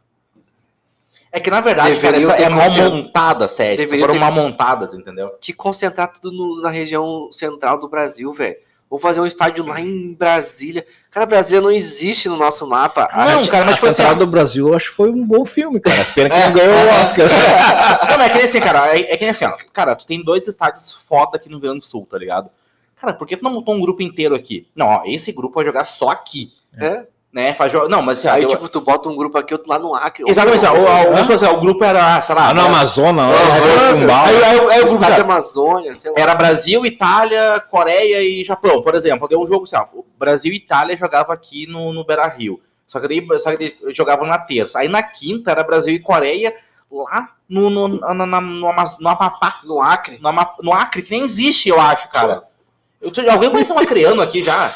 É que na verdade, cara, Deveriam essa ter é mal concent- montada, sério. Foram ter- mal montadas, entendeu? Que concentrar tudo no- na região central do Brasil, velho. Vou fazer um estádio lá em Brasília. Cara, Brasília não existe no nosso mapa. Não, a, cara, mas a tipo assim, Central ó. do Brasil eu acho que foi um bom filme, cara. Pena que É. não ganhou o Oscar. não, mas é que nem assim, cara. É, é que nem assim, ó. Cara, tu tem dois estádios foda aqui no Rio Grande do Sul, tá ligado? Cara, por que tu não montou um grupo inteiro aqui? Não, ó, esse grupo vai jogar só aqui. É. Né? Faz jo- Não, mas assim, Aí, eu- tipo, tu bota um grupo aqui, outro lá no Acre. Exatamente, o, o, o, assim, ó, o grupo era, sei lá. Ah, no era- Amazonas, lá, lá, aí o grupo era, Amazônia, sei lá. era Brasil, Itália, Coreia e Japão, por exemplo. Deu um jogo assim, ó, o Brasil e Itália jogava aqui no, no Beira Rio. Só que daí só que jogavam na terça. Aí na quinta era Brasil e Coreia lá no, no, no, Amaz- no Amapá, No Acre. no, no Acre, que nem existe, eu acho, cara. Eu tô- alguém conhece um acreano aqui já?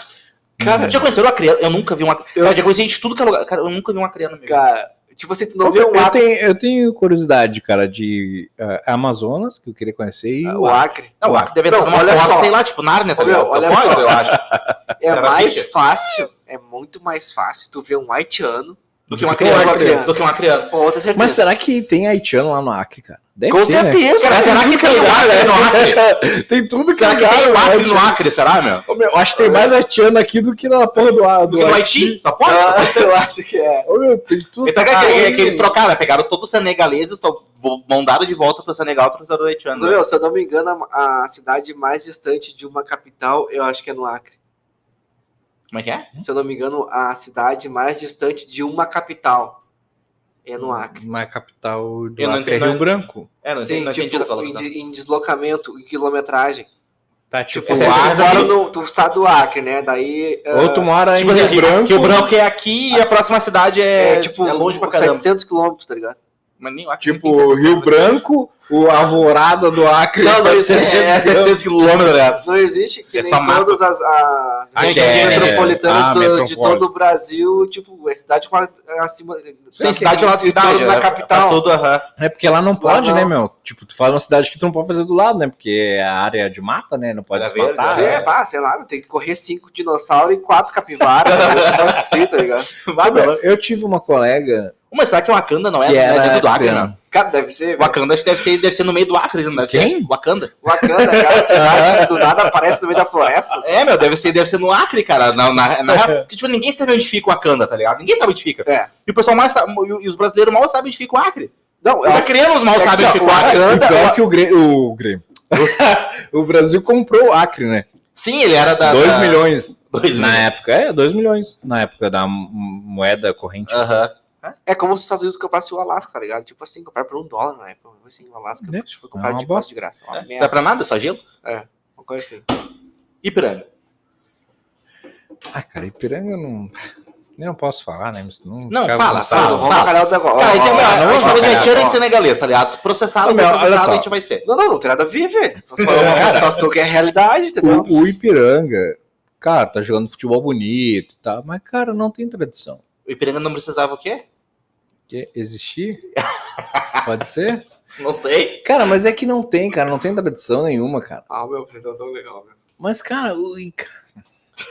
Cara, Já conheceram o acreano? Eu nunca vi um acreano. Eu Cara, já conheci gente de tudo que é lugar. Cara, eu nunca vi um acreano mesmo. cara, tipo assim, tu não Eu, vê um eu Acre. tenho, eu tenho curiosidade, cara, de eh, Amazonas, que eu queria conhecer, e O Acre. Não, o Acre deve Não, numa olha porta, só. sei lá, tipo Nárnia, tá ligado? olha Pode, só. eu acho. É mais fácil, é muito mais fácil tu ver um haitiano Do que um Do que um acreano. acreano. Do que um acreano. com outra certeza. Mas será que tem haitiano lá no Acre, cara? Deve Com ter, né? certeza. Cara, será que tem o Acre no Acre? Tem tudo que Será que lugar, tem o né, Acre no haitiano. Acre, será, meu? Ô, meu, eu acho que tem mais haitiano aqui do que na porra do, do, Do que no Haiti? Só pode? Ah, eu acho que é. Ô, meu, tem tudo. Então, que, Ah, que, que eles trocaram, né? pegaram todos os senegaleses, mandaram de volta pro Senegal, trouxeram os haitianos. Mas, né? meu, se eu não me engano, a, a cidade mais distante de uma capital, eu acho que é no Acre. Como é que é? Se eu não me engano, a cidade mais distante de uma capital é no Acre. Mas a capital do Eu não Acre é entendo. Rio Branco. É, não, Sim, entendi, não entendi tipo, em, em deslocamento, em quilometragem. Tá, tipo, Tipo, É, tu, mas mora aqui- no, tu sai do Acre, né? Daí. ou tu mora Tipo, em assim, Rio Branco. que o branco é aqui e a próxima cidade é, é, tipo é longe pra caramba. 700 quilômetros, tá ligado? Mas nem o Acre Tipo, 700 Rio Branco, o Alvorada do Acre. Não, não, isso é- É, 700 quilômetros, né? Não existe que É nem só mapa. todas as, as Ah, regiões é, metropolitanas ah, do- de todo o Brasil, tipo, é cidade com a- acima. Tem cidade lá de em torno cidade, da né? capital. Tudo, aham. É porque lá não pode, não. né, meu? Tipo, tu faz uma cidade que tu não pode fazer do lado, né? Porque é a área de mata, né? Não pode desmatar. verde, Você, é. pá, sei lá, tem que correr cinco dinossauros e quatro capivaras. tá assim, tá ligado? Eu tive uma colega Mas será que o Wakanda não é, que não é era dentro do Acre, não? Cara, deve ser. Wakanda acho que deve ser, deve ser no meio do Acre, não deve Quem? ser? Wakanda. Wakanda, cara, cidade que do nada aparece no meio da floresta. É, meu, deve ser, deve ser no Acre, cara. Na, na, na real, porque, tipo, ninguém sabe onde fica o Wakanda, tá ligado? Ninguém sabe onde fica. É. E o pessoal mais sabe, e os brasileiros mal sabem onde fica o Acre. Não, Os eu, acreanos mal É sabem onde fica o Acre. o E pior que o Grêmio. O, Grêmio. o Brasil comprou o Acre, né? Sim, ele era da. 2 da- milhões Dois na milhões. época. É, 2 milhões na época da mo- moeda corrente. Aham. É como se os Estados Unidos comprassem o Alasca, tá ligado? Tipo assim, comprar por um dólar na época. Assim, o Alasca Né? foi comprado É de, de graça. Uma É, Não dá merda. pra nada, só gelo. Uma coisa assim. Ipiranga. Ah, cara, Ipiranga não. Eu não posso falar, né? Não, Não, fala, fala, fala. Cara, então, falou de ó, haitiano e ó. senegalês, tá ligado? Processado, meu, processado só. a gente vai ser. Não, não, não tem nada a ver, velho. Nós falamos uma situação que é realidade, entendeu? O, o Ipiranga, cara, tá jogando futebol bonito e tal, mas, cara, não tem tradição. O Ipiranga não precisava o quê? Quer existir? Pode ser? Não sei. Cara, mas é que não tem, cara, não tem tradição nenhuma, cara. Ah, meu, vocês estão tão legal, meu. Mas, cara, o-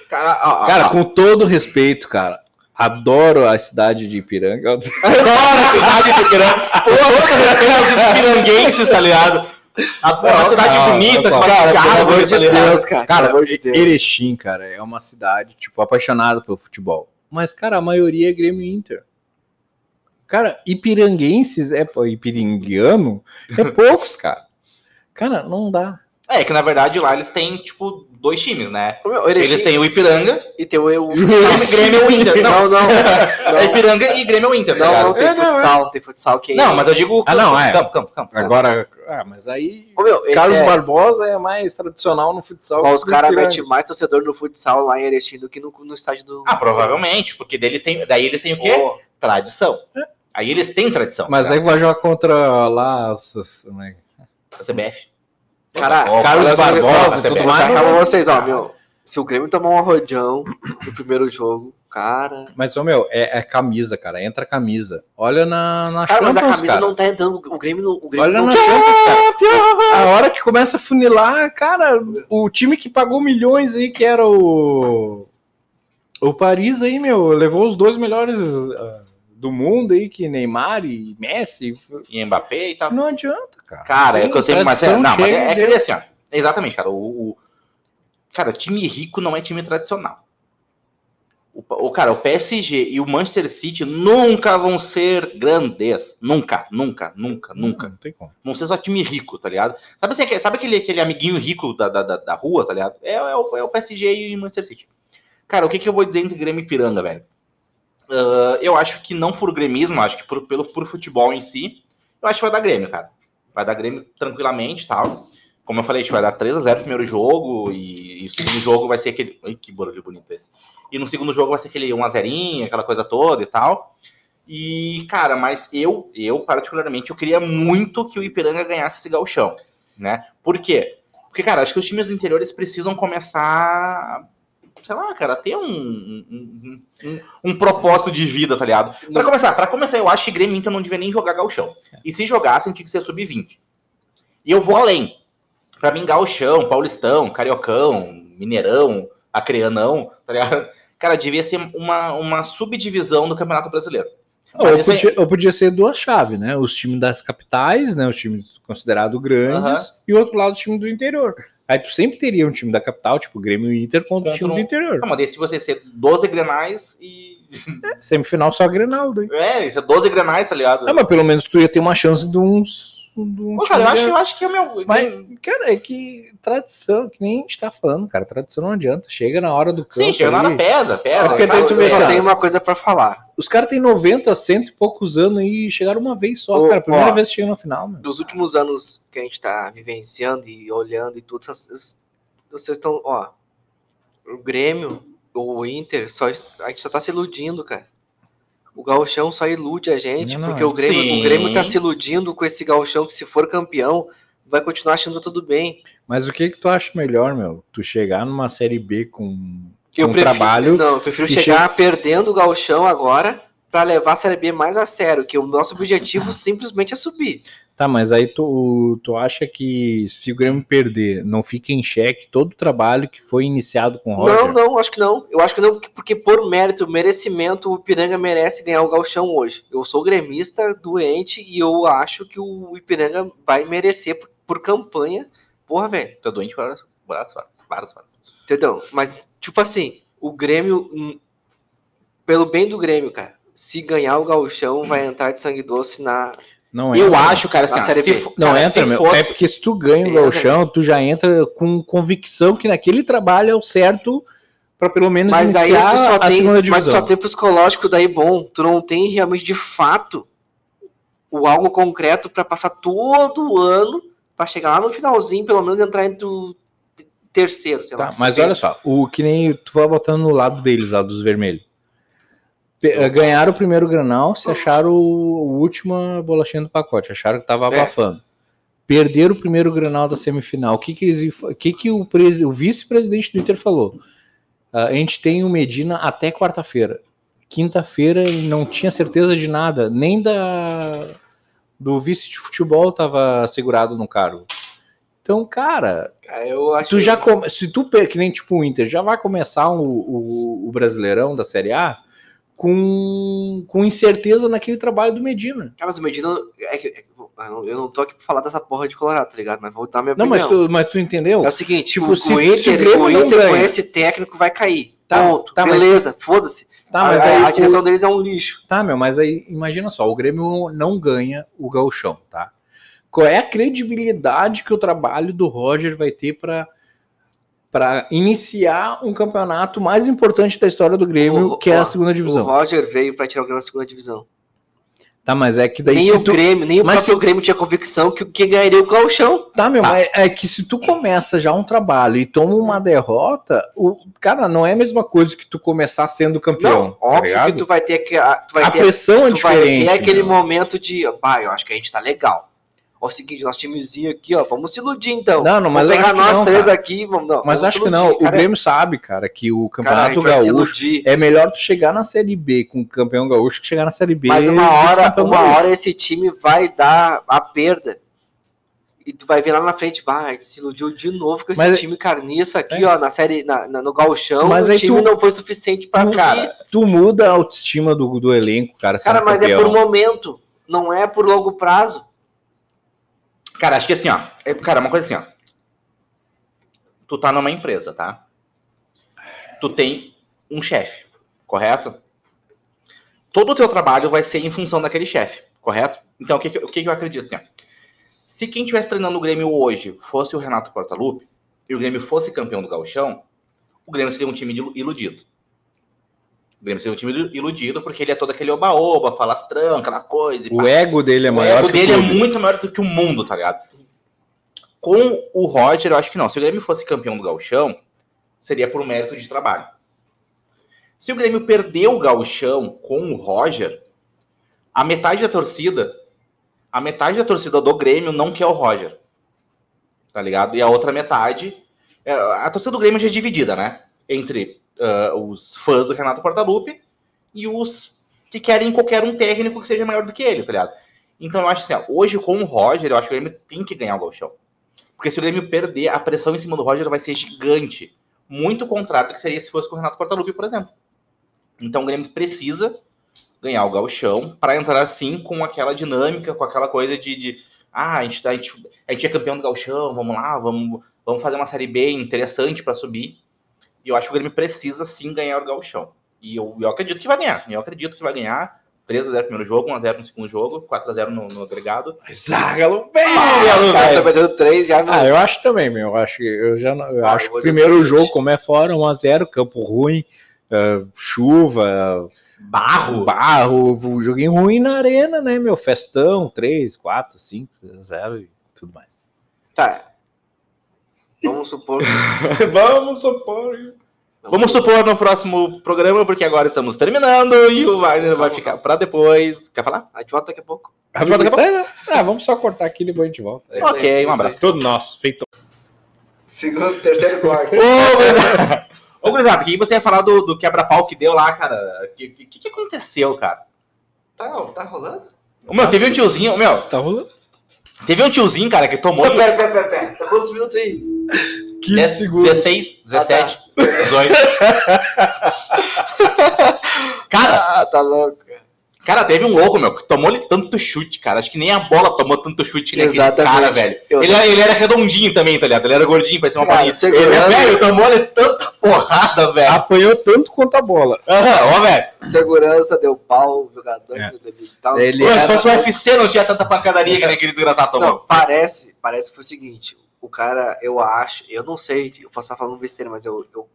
Cara, ó, ó, cara, ó. com todo respeito, cara, adoro a cidade de Ipiranga. Adoro a cidade de Ipiranga. Porra, os piranguenses, tá ligado? Adoro uma cidade cara, bonita, com cara, uma pelo amor de tá? Deus, cara. Cara, pelo amor de Deus. Erechim, cara, é uma cidade, tipo, apaixonada pelo futebol. Mas, cara, a maioria é Grêmio Inter. Cara, ipiranguenses, é ipiringuiano, é poucos, cara. Cara, não dá. É, que na verdade lá eles têm, tipo, dois times, né? Erechim Eles têm o Ipiranga, E tem o... o- Grêmio Inter. Não, Não, não. é Ipiranga e Grêmio Inter, tá Não, não tem É, não, futsal. Tem futsal que... Não, mas eu digo Ah, não, é. campo, campo, campo. Agora, ah, mas aí. Ô, meu, Carlos é... Barbosa é mais tradicional no futsal. Mas os caras metem mais torcedor no futsal lá em Erechim do que no, no estádio do... Ah, provavelmente, porque deles tem, daí eles têm o quê? Ô, Tradição. Aí eles têm tradição. Mas tá aí vai jogar contra lá. as- as- né? A CBF. Cara, Ó, Carlos Barbosa e tudo CBF. mais. Acabam vocês, ó, meu. Se o Grêmio tomar um arrojão no primeiro jogo, cara... Mas, ô, meu, é, é camisa, cara. Entra a camisa. Olha na, na Cara, mas a Champions, camisa cara. não tá entrando. O Grêmio não... O Grêmio Olha não na Champions, cara. A hora que começa a funilar, cara, o time que pagou milhões aí, que era o. O Paris aí, meu, levou os dois melhores ah, do mundo aí, que Neymar e Messi. E Mbappé e tal. Não adianta, cara. Cara, é Tem que eu sempre. Mas é, não, mas é, é que assim, ó. Exatamente, cara. O, o- cara, time rico não é time tradicional. O, o cara, o PSG e o Manchester City nunca vão ser grandes. Nunca, nunca, nunca, nunca. Não tem como. Não ser só time rico, tá ligado? Sabe, assim, aquele- sabe aquele, aquele amiguinho rico da, da, da, da rua, tá ligado? É, é o, é o PSG e o Manchester City. Cara, o que, que eu vou dizer entre Grêmio e Piranga, velho? Ah, eu acho que não por gremismo, acho que por, pelo por futebol em si, eu acho que vai dar Grêmio, cara. Vai dar Grêmio tranquilamente tal. Como eu falei, a gente vai dar 3x0 no primeiro jogo e, e o segundo jogo vai ser aquele. Ai, que barulho bonito esse. E no segundo jogo vai ser aquele 1x0, aquela coisa toda e tal. E, cara, mas eu, eu particularmente, eu queria muito que o Ipiranga ganhasse esse gauchão, né? Por quê? Porque, cara, acho que os times do interior eles precisam começar, sei lá, cara, ter um, um, um, um propósito de vida, tá ligado? Pra começar, para começar, eu acho que Grêmio Inter não devia nem jogar gauchão. E se jogassem, tinha que ser sub-20. E eu vou além. Pra mim, gauchão, paulistão, cariocão, mineirão, acreanão, tá ligado? Cara, devia ser uma, uma subdivisão do Campeonato Brasileiro. Ou aí- podia, ou podia ser duas chaves, né? Os times das capitais, né? Os times considerados grandes, e o outro lado os times do interior. Aí tu sempre teria um time da capital, tipo Grêmio e Inter, contra o time do interior. Não, mas daí se você ser 12 grenais e. Semifinal só Grenal, daí. É, isso é 12 grenais, tá ligado? Ah, mas pelo menos tu ia ter uma chance de uns. Pô, cara, eu acho, eu acho que é o meu. Mas, cara, é que tradição, que nem a gente tá falando, cara. Tradição não adianta. Chega na hora do campo. Sim, chega na hora, pesa, pesa. É porque cara. daí tu eu vê, só cara. tenho uma coisa pra falar. Os caras têm 90, cento e poucos anos e chegaram uma vez só, Ô, cara. Primeira ó. vez que chega na final, mano. Dos últimos anos que a gente tá vivenciando e olhando e tudo, vocês estão, ó, o Grêmio, o Inter, só, a gente só tá se iludindo, cara. O gauchão só ilude a gente, Não, porque o Grêmio, sim. o Grêmio tá se iludindo com esse gauchão que se for campeão, vai continuar achando tudo bem. Mas o que que tu acha melhor, meu? Tu chegar numa Série B com, Eu com prefiro, trabalho... Não, eu prefiro chegar perdendo o gauchão agora pra levar a Série B mais a sério, que o nosso objetivo simplesmente é subir. Tá, mas aí tu, tu acha que se o Grêmio perder, não fica em xeque todo o trabalho que foi iniciado com o Roger? Não, não, acho que não. Eu acho que não, porque por mérito, merecimento, o Ipiranga merece ganhar o Galchão hoje. Eu sou gremista, doente, e eu acho que o Ipiranga vai merecer por, por campanha. Porra, velho, Tô doente para várias várias. entendeu? Mas, tipo assim, o Grêmio, hum, pelo bem do Grêmio, cara, se ganhar o Galchão, vai entrar de sangue doce na. Não Eu entra. acho, cara, assim, Na ó, Série se B. Não cara, entra, meu. fosse- É porque se tu ganha o Entra. Gauchão, tu já entra com convicção que naquele trabalho é o certo para pelo menos mas daí tu só a tem, segunda divisão. Mas só tem psicológico daí bom. Tu não tem realmente de fato o algo concreto para passar todo o ano para chegar lá no finalzinho, pelo menos entrar entre o terceiro, sei Tá, lá. mas olha só, o que nem tu vai botando no lado deles, lá dos vermelhos. Eh, Ganharam o primeiro granal, se acharam o, última bolachinha do pacote, acharam que tava É. abafando. Perderam o primeiro granal da semifinal. O que que, eles, o, que, que o, o vice-presidente do Inter falou? Ah, a gente tem o Medina até quarta-feira. Quinta-feira ele não tinha certeza de nada, nem da do vice de futebol tava segurado no cargo. Então, cara, tu já come... se tu que nem tipo o Inter já vai começar o, o, o Brasileirão da Série A com, com incerteza naquele trabalho do Medina. Cara, mas o Medina. É que, é que- eu não- não tô aqui pra falar dessa porra de Colorado, tá ligado? Mas vou dar minha Não, opinião. mas tu, mas tu entendeu? É o seguinte, Tipo, se- o se o Inter, Grêmio o não Inter com esse técnico vai cair. Tá, Ponto. tá, mas- Beleza, foda-se. Tá, mas a, aí a direção deles é um lixo. Tá, meu, mas aí imagina só, o Grêmio não ganha o gauchão, tá? Qual é a credibilidade que o trabalho do Roger vai ter para para iniciar um campeonato mais importante da história do Grêmio, O- que é ó, a segunda O divisão. Roger veio pra tirar o Grêmio na segunda divisão. Tá, mas é que daí nem se o tu- Grêmio, nem o mas próprio Grêmio tinha convicção que, que ganharia o Gauchão. Tá, meu, Tá. mas é que se tu começa já um trabalho e toma uma derrota, o cara não é a mesma coisa que tu começar sendo campeão. Não, tá óbvio ligado? que tu vai ter que. a- Tu vai a ter, pressão é tu vai diferente. ter aquele meu. momento de. Pá, eu acho que a gente tá legal. Ó, é o seguinte, nosso timezinho aqui, ó, vamos se iludir então. Não, não, mas vamos pegar nós não, três cara. aqui, vamos não. Mas vamos acho se que não. iludir, O cara. Grêmio sabe, cara, que o Cara, Campeonato se Gaúcho iludir. é melhor tu chegar na Série B com o campeão gaúcho que chegar na Série B. Mas uma hora, uma gaúcho. hora esse time vai dar a perda. E tu vai ver lá na frente, vai, se iludiu de novo com esse Mas- time carniça aqui, É. ó, na série, na, na- no galchão, Mas o time tu- não foi suficiente pra tu-. Cara, tu muda a autoestima do, do elenco, cara. Cara, mas é campeão. por momento, não é por longo prazo. Cara, acho que assim, ó. é- Cara, uma coisa assim, ó. Tu tá numa empresa, tá? Tu tem um chefe, correto? Todo o teu trabalho vai ser em função daquele chefe, correto? Então, o que, o que eu acredito assim, ó? Se quem estivesse treinando o Grêmio hoje fosse o Renato Portaluppi e o Grêmio fosse campeão do Gauchão, o Grêmio seria um time iludido. O Grêmio seria um time iludido porque ele é todo aquele oba-oba, falastrão, aquela coisa. e pá. O ego dele é O maior ego que dele o é muito maior do que o mundo, tá ligado? Com o Roger, eu acho que não. Se o Grêmio fosse campeão do Gauchão, seria por mérito de trabalho. Se o Grêmio perdeu o Gauchão com o Roger, a metade da torcida, a metade da torcida do Grêmio não quer o Roger. Tá ligado? E a outra metade, é, a torcida do Grêmio já é dividida, né? Entre ah, os fãs do Renato Portaluppi e os que querem qualquer um técnico que seja maior do que ele, tá ligado? Então eu acho assim, ó, hoje com o Roger, eu acho que o Grêmio tem que ganhar o Gauchão. Porque se o Grêmio perder, a pressão em cima do Roger vai ser gigante. Muito contrário do que seria se fosse com o Renato Portaluppi, por exemplo. Então o Grêmio precisa ganhar o Gauchão para entrar assim com aquela dinâmica, com aquela coisa de, de ah, a gente, tá, a, gente, a gente é campeão do Gauchão, vamos lá, vamos, vamos fazer uma série B interessante para subir. E eu acho que o Grêmio precisa sim ganhar o Gauchão. E eu, eu acredito que vai ganhar. Eu acredito que vai ganhar. 3x0 no primeiro jogo, 1x0 no segundo jogo, 4x0 no, no agregado. Zagalo, Ah, cara, tá perdendo três já, Ah, meu. eu acho também, meu. Eu acho que eu já não- eu Ah, acho eu primeiro seguinte. jogo, como é fora, 1x0, campo ruim, ah, chuva, Barro! barro, um joguinho ruim na arena, né, meu? Festão, 3, 4, 5, 0 e tudo mais. Tá. Vamos supor. Vamos supor. Vamos supor no próximo programa, porque agora estamos terminando e o Wagner vai ficar pra depois. Quer falar? A gente volta daqui a pouco. Ah, vamos só cortar aqui e depois a gente volta. É, ok, é, um abraço. aí. Todo nosso, feito. Segundo, terceiro corte. Ô, gurizada! Ô, gurizada, o que você ia falar do, do quebra-pau que deu lá, cara? O que, que, que aconteceu, cara? Tá, tá rolando? Meu, teve um tiozinho, meu, Tá rolando? teve um tiozinho, cara, que tomou Pera, pera, pera, pera. Tá quantos minutos aí? 15 16, 17, 18. Cara, Ah, tá louco. cara. cara, teve um louco, meu, que tomou-lhe tanto chute, cara. Acho que nem a bola tomou tanto chute naquele Exatamente. cara, velho. Ele, ele era redondinho também, tá ligado? Ele era gordinho, parecia uma bolinha. segurança- Ele, velho, tomou-lhe tanta porrada, velho. Apanhou tanto quanto a bola. Aham, ó, velho. Segurança deu pau, jogador. É. Tal. Ele Pô, era- Se fosse o UFC, não tinha tanta pancadaria que aquele desgraçado tomou. Não, parece, parece que foi o seguinte. O cara, eu acho, eu não sei, eu posso estar falando besteira, mas eu, eu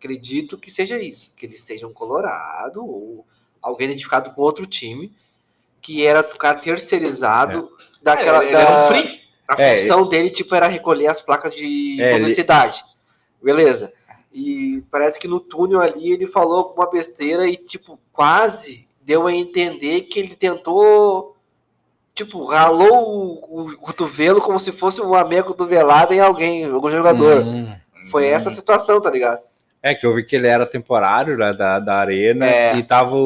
Acredito que seja isso, que eles sejam colorado ou alguém identificado com outro time, que era o cara terceirizado é. daquela. É, ele, era um free. A é, função ele... dele, tipo, era recolher as placas de é, publicidade. Ele... Beleza. E parece que no túnel ali ele falou alguma besteira e, tipo, quase deu a entender que ele tentou. Tipo, ralou o, o cotovelo como se fosse uma meia cotovelada em alguém, algum jogador. Hum, Foi hum. essa situação, tá ligado? É, que eu vi que ele era temporário né, da, da Arena é. e tava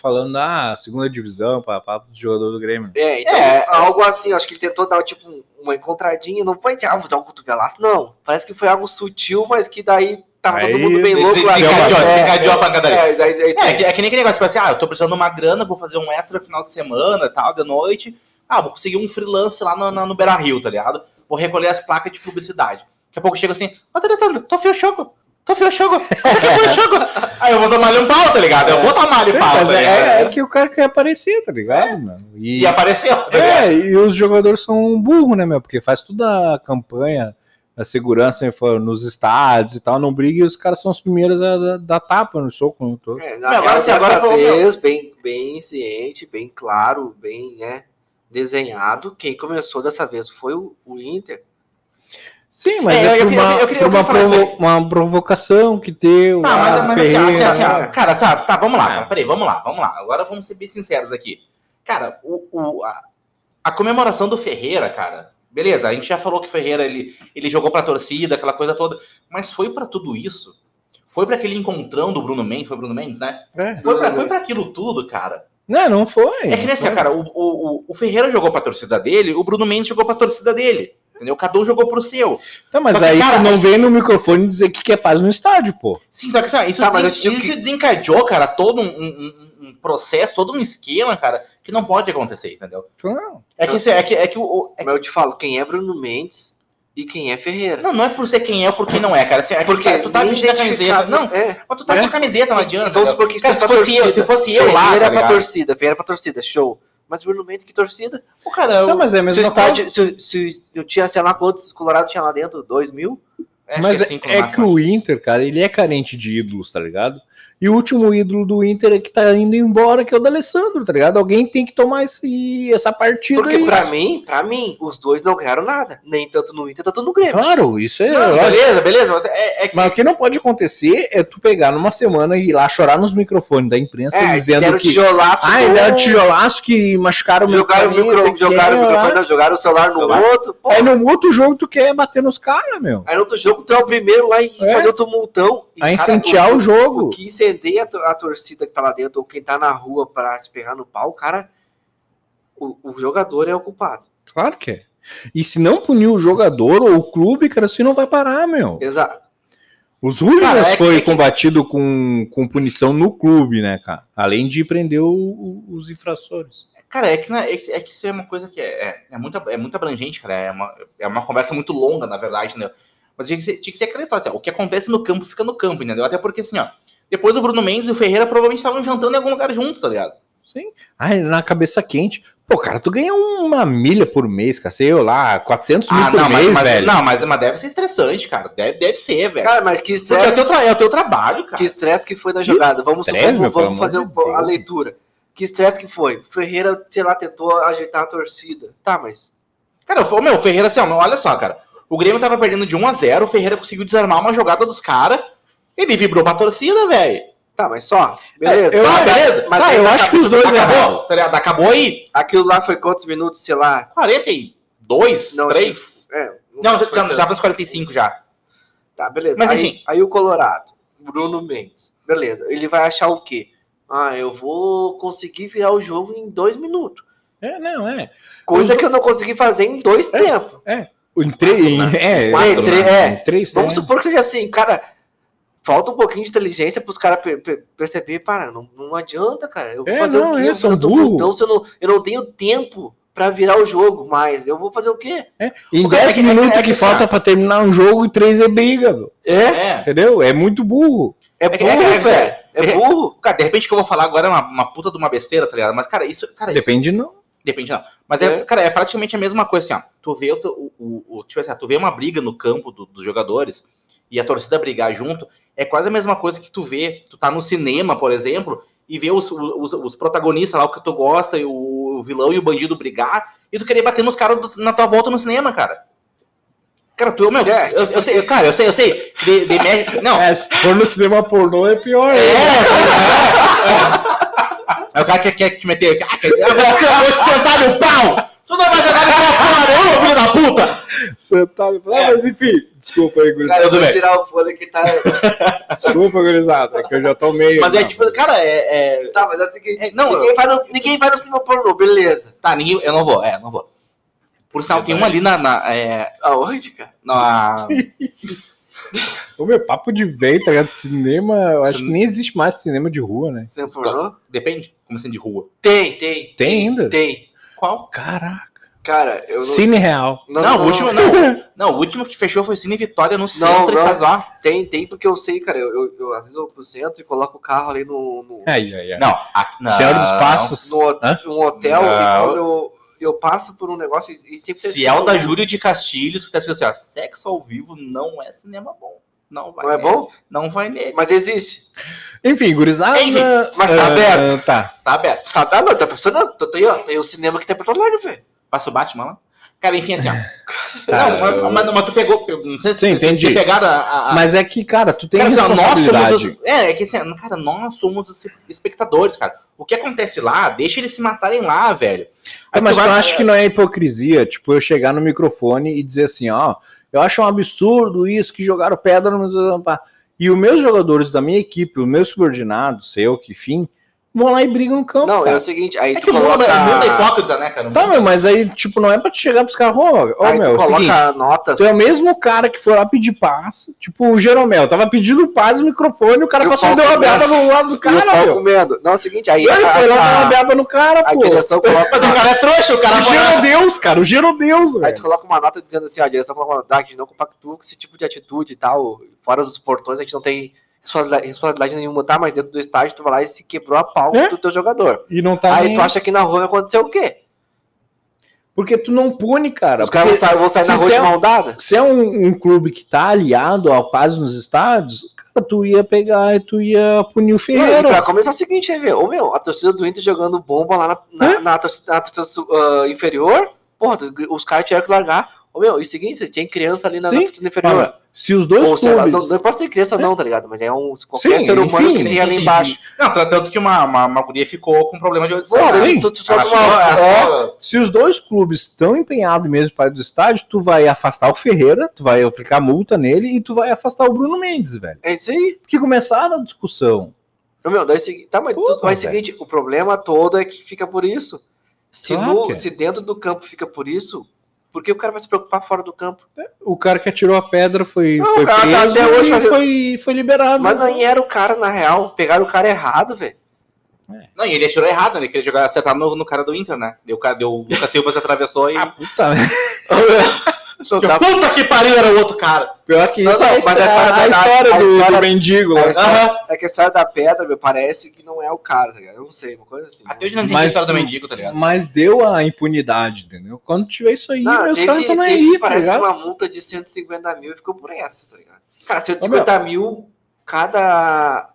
falando, ah, segunda divisão, para o jogador do Grêmio. É, então, é, algo assim, acho que ele tentou dar, tipo, uma encontradinha, não foi dizer, ah, vou dar um cotovelaço, não. Parece que foi algo sutil, mas que daí tava aí, todo mundo bem louco lá. Encadeou a pancadaria. É, é, é, é, é, que nem aquele negócio, tipo assim, ah, eu tô precisando de uma grana, vou fazer um extra final de semana, tal, de noite. Ah, vou conseguir um freelance lá no, no, no Beira Rio, tá ligado? Vou recolher as placas de publicidade. Daqui a pouco chega assim, ô, Alessandro, tô fio choco. Tô fio choco. Tô choco. Aí eu vou tomar um pau, tá ligado? Eu vou tomar um pau, tá é, é, que o cara quer aparecer, tá ligado, mano? E, e apareceu, tá É, e os jogadores são burros, né, meu? Porque faz toda a campanha a segurança nos estádios e tal, não briga e os caras são os primeiros a dar tapa no soco. No todo. É, agora, sim, agora vez, bem, bem ciente, bem claro, bem né, desenhado. Quem começou dessa vez foi o, o Inter. Sim, mas é, é eu, uma, eu, queria, uma, provo assim. uma provocação que deu. Tá, mas, mas assim, assim, assim, ó, cara, tá, tá, vamos lá, é. peraí, vamos lá, vamos lá. Agora vamos ser bem sinceros aqui. Cara, o, o a, a comemoração do Ferreira, cara, Beleza, a gente já falou que Ferreira ele, ele jogou para a torcida, aquela coisa toda, mas foi para tudo isso? Foi para aquele encontrão do Bruno Mendes, foi Bruno Mendes, né? É, foi para foi aquilo tudo, cara. Não, não foi. É que nem assim, cara, o, o, o Ferreira jogou para a torcida dele, o Bruno Mendes jogou para a torcida dele. Entendeu? Cada um jogou pro seu. Tá, mas que, aí cara, não vem no microfone dizer que quer paz no estádio, pô. Sim, só que sabe, isso, tá, mas isso que... desencadeou, cara, todo um, um, um, processo, todo um esquema, cara, que não pode acontecer, entendeu? Não. É que, é que, é que o. É mas eu te falo, quem é Bruno Mendes e quem é Ferreira. Não, não é por ser quem é ou por quem não é, cara. É porque tu tá vestindo a camiseta. Não, é, mas tu tá é. de camiseta, não adianta. Então, se, porque cara, se, fosse eu, se fosse eu lá. Ferreira tá pra torcida, Ferreira pra torcida, show. Mas Bruno Mendes, que torcida? O cara, não, mas é mesmo. Se, estádio, se, se eu tinha, sei lá, quantos Colorado tinha lá dentro? Dois mil? É, mas é, é que o Inter, cara, ele é carente de ídolos, tá ligado? E o último ídolo do Inter é que tá indo embora, que é o D'Alessandro, tá ligado? Alguém tem que tomar esse, essa partida. Porque aí. pra mim, pra mim, os dois não ganharam nada. Nem tanto no Inter, tanto no Grêmio. Claro, isso é. Não, beleza, beleza. Mas, é, é que... mas o que não pode acontecer é tu pegar numa semana e ir lá chorar nos microfones da imprensa é, dizendo que. Tijolaço ah, ele era tijolaço que machucaram o jogaram o micro, jogaram o microfone, não, jogaram o celular no celular. outro. Pô. Aí no outro jogo tu quer bater nos caras, meu. Aí no outro jogo tu é o primeiro lá e é. fazer o tumultão. A incendiar o, o jogo. O que incendeia a torcida que tá lá dentro ou quem tá na rua para se pegar no pau, cara, o, o jogador é o culpado. Claro que é. E se não punir o jogador ou o clube, cara, assim não vai parar, meu. Exato. Os hooligans é foi é que... combatido com, com punição no clube, né, cara? Além de prender o, o, os infrações. Cara, é que, é, é que isso é uma coisa que é, é, é, muito, é muito abrangente, cara. É uma, é uma conversa muito longa, na verdade, né? Mas tinha que ser, tinha que ser história, assim, ó, o que acontece no campo fica no campo, entendeu? Até porque, assim, ó, depois o Bruno Mendes e o Ferreira provavelmente estavam jantando em algum lugar juntos, tá ligado? Sim. Ai, na cabeça quente. Pô, cara, tu ganha uma milha por mês, cara. Sei lá, 400 mil ah, por não, mês, mas, velho. Não, mas, mas deve ser estressante, cara. Deve, deve ser, velho. Cara, mas que estresse. É o teu, é o teu trabalho, cara. Que estresse que foi na jogada. vamos stress, vamos, vamos fazer a leitura. Que estresse que foi? Ferreira, sei lá, tentou ajeitar a torcida. Tá, mas. Cara, o meu, Ferreira, assim, ó, olha só, cara. O Grêmio tava perdendo de 1 a 0 o Ferreira conseguiu desarmar uma jogada dos caras. Ele vibrou pra torcida, velho. Tá, mas só. Beleza. É, eu, tá, beleza. Mas tá, eu acho que os dois acabou. Tá ligado? Acabou aí. Aquilo lá foi quantos minutos, sei lá? 42? Não, 3? É, não, não já, já foi 45 já. Tá, beleza. Mas aí, enfim. Aí o Colorado, Bruno Mendes. Beleza. Ele vai achar o quê? Ah, eu vou conseguir virar o jogo em dois minutos. É, não, é. Coisa que eu não consegui fazer em dois é, tempos. É. Em três, é, quatro, é, né? é, é, três, Vamos supor que seja assim, cara, falta um pouquinho de inteligência para os caras per per perceber, para, não, não adianta, cara. Eu vou é, fazer não, o quê? Eu, burro. então, se eu, não, eu não tenho tempo para virar o jogo mais, eu vou fazer o quê? É. Em 10 minutos é, que, que falta para terminar um jogo e 3 é briga, meu. É? Entendeu? É muito burro. É burro, velho. É, burro. Cara, de repente que eu vou falar agora é uma, uma puta de uma besteira, tá ligado? Mas, cara, isso. Cara, Depende isso... não. Depende não. Mas é. é, cara, é praticamente a mesma coisa, assim, ó. Tu vê, o, o, o, tipo assim, tu vê uma briga no campo do, dos jogadores e a torcida brigar junto, é quase a mesma coisa que tu vê, tu tá no cinema, por exemplo, e vê os, os, os protagonistas lá, o que tu gosta, e o, vilão e o bandido brigar, e tu querer bater nos caras na tua volta no cinema, cara. Cara, tu, meu, é, eu, eu, sei, cara, eu sei, eu sei. De, de, não. É, se for no cinema pornô é pior. É, é, é. Aí o cara quer, quer te meter. Ah, eu vou te sentar no pau! Tu não vai jogar nessa porra nenhuma, filho da puta! Sentado. Ah, é. mas enfim, desculpa aí, gurizada. Cara, eu vou tirar o fone que tá. desculpa, gurizada, é que eu já tô meio. Mas é tipo, cara, é. é... Tá, mas é o seguinte: é, não, ninguém, eu... vai no, ninguém vai no cinema pornô, beleza. Tá, ninguém. Eu não vou, é, não vou. Por sinal, tem uma ali na. na é... Aonde, cara? Na. O meu papo de vento, tá ligado? Cinema, eu acho que nem existe mais cinema de rua, né? Cinema pornô? Depende, como assim de rua. Tem, tem. Tem ainda? Tem. Qual? Caraca. Cara, eu não... Cine Real. Não, não, não, o último não. Não, o último que fechou foi Cine Vitória no centro não, não. Tem, tem, porque eu sei, cara. Eu, eu, eu, às vezes eu vou pro centro e coloco o carro ali no. no... Ai, ai, ai. Não, a, não. Senhor dos Passos. No, um hotel, não. e quando eu, eu passo por um negócio e, sempre. Se é o da Júlio de Castilhos, que tá escrito assim, ó, sexo ao vivo não é cinema bom. Não vai. Não é bom? Não vai nele. Mas existe. Enfim, gurizada. Enfim, mas tá uh, aberto. Tá. Tá aberto. Tá aberto, tá funcionando. Tá, tá aí, ó. Tem o cinema que tem pra todo lado, velho. Passa o Batman lá? Cara, enfim, assim, ó. Não, mas, mas, tu pegou. Não sei se Sim, entendi. Pegado a, a, Mas é que, cara, tu tem cara, responsabilidade. Nós somos os, é, é que assim, cara, nós somos os espectadores, cara. O que acontece lá, deixa eles se matarem lá, velho. É, mas tu vai... acha que não é hipocrisia, tipo, eu chegar no microfone e dizer assim, ó, eu acho um absurdo isso, que jogaram pedra no... E os meus jogadores da minha equipe, os meus subordinados, eu, que enfim, vão lá e brigam no campo. Não, cara. é o seguinte, aí é tu coloca... mundo, é mundo é hipócrita, né, cara? Tá, meu, mas aí, tipo, não é pra te chegar pros caras, ô, oh, meu, tu coloca seguinte, notas. Tu é o mesmo cara que foi lá pedir passe, tipo, o Jeromel, tava pedindo paz no microfone, o cara e passou e deu uma beaba no lado do cara, e o meu. Não, é o seguinte, aí... Ele foi lá dar uma beaba no cara, a pô. A direção coloca... Mas o cara é trouxa, o cara... O Gerodeus, cara, o Gerodeus, velho. Aí tu coloca uma nota dizendo assim, ó, a direção coloca uma nota, não compactua com esse tipo de atitude e tal, fora dos portões, a gente não tem responsabilidade nenhuma, tá? Mas dentro do estádio, tu vai lá e se quebrou a pau é? do teu jogador. E não tá Aí nem... tu acha que na rua vai acontecer o quê? Porque tu não pune, cara. Os caras vão sair, na rua de é mão dada? Se é um, um, clube que tá aliado ao paz nos estádios, cara, tu ia pegar e tu ia punir o Ferreira. Não, começar é o seguinte, aí, ver, ô meu, a torcida do Inter jogando bomba lá na, na, é? na torcida, na torcida uh, inferior, porra, os caras tiveram que largar. Ô meu, e o seguinte, você tinha criança ali na, na torcida inferior. Se os dois Ou, clubes... Lá, não, não pode ser criança, não, tá ligado? Mas é um qualquer sim, ser humano enfim, que tem ali embaixo. Não, tanto que uma, uma, uma guria ficou com problema de audição. tu, tu só uma, é, se os dois clubes estão empenhados mesmo para ir do estádio, tu vai afastar o Ferreira, tu vai aplicar multa nele e tu vai afastar o Bruno Mendes, velho. É isso aí. Porque começaram a discussão. Meu, daí, tá, mas Puta, mas é seguinte, o problema todo é que fica por isso. Se, claro no, é. se dentro do campo fica por isso, porque o cara vai se preocupar fora do campo. O cara que atirou a pedra foi, não, foi preso até hoje e foi, foi liberado. Mas não era o cara, na real. Pegaram o cara errado, velho. É. Não, e ele atirou errado, né? ele queria jogar, acertar no, no cara do Inter, né? Deu, deu, o Lucas Silva se atravessou e. Ah, puta, né? Tá... Puta que pariu, era o outro cara. Pior que isso não, não, é mas a história, a, história, a do, história do, mendigo. A história, uhum. É que a história da pedra, meu, parece que não é o cara, tá ligado? Eu não sei, uma coisa assim. Até hoje não entendi a história do mendigo, tá ligado? Mas deu a impunidade, entendeu? Quando tiver isso aí, não, meus caras estão aí, tá Parece uma multa de 150 mil e ficou por essa, tá ligado? Cara, 150 Ô, mil, cada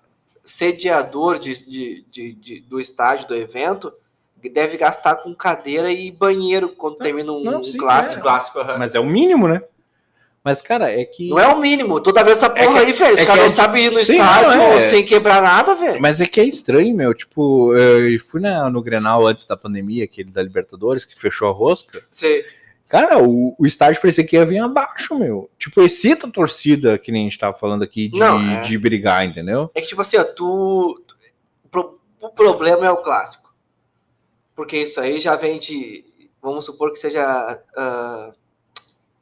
sediador de, de, de, de, do estádio, do evento, deve gastar com cadeira e banheiro quando termina um, não, sim, clássico. É. clássico uhum. Mas é o mínimo, né? Mas, cara, é que. Não é o mínimo. Toda vez essa é porra é que, aí, velho. Os é caras não é... sabem ir no Sim, estádio não, é... sem quebrar nada, velho. Mas é que é estranho, meu. Tipo, eu fui na, no Grenal antes da pandemia, aquele da Libertadores, que fechou a rosca. Sim. Cara, o, o estádio parecia que ia vir abaixo, meu. Tipo, excita a torcida, que nem a gente tava falando aqui, de, não, é... de brigar, entendeu? É que, tipo assim, ó, tu. O problema é o clássico. Porque isso aí já vem de. Vamos supor que seja. Uh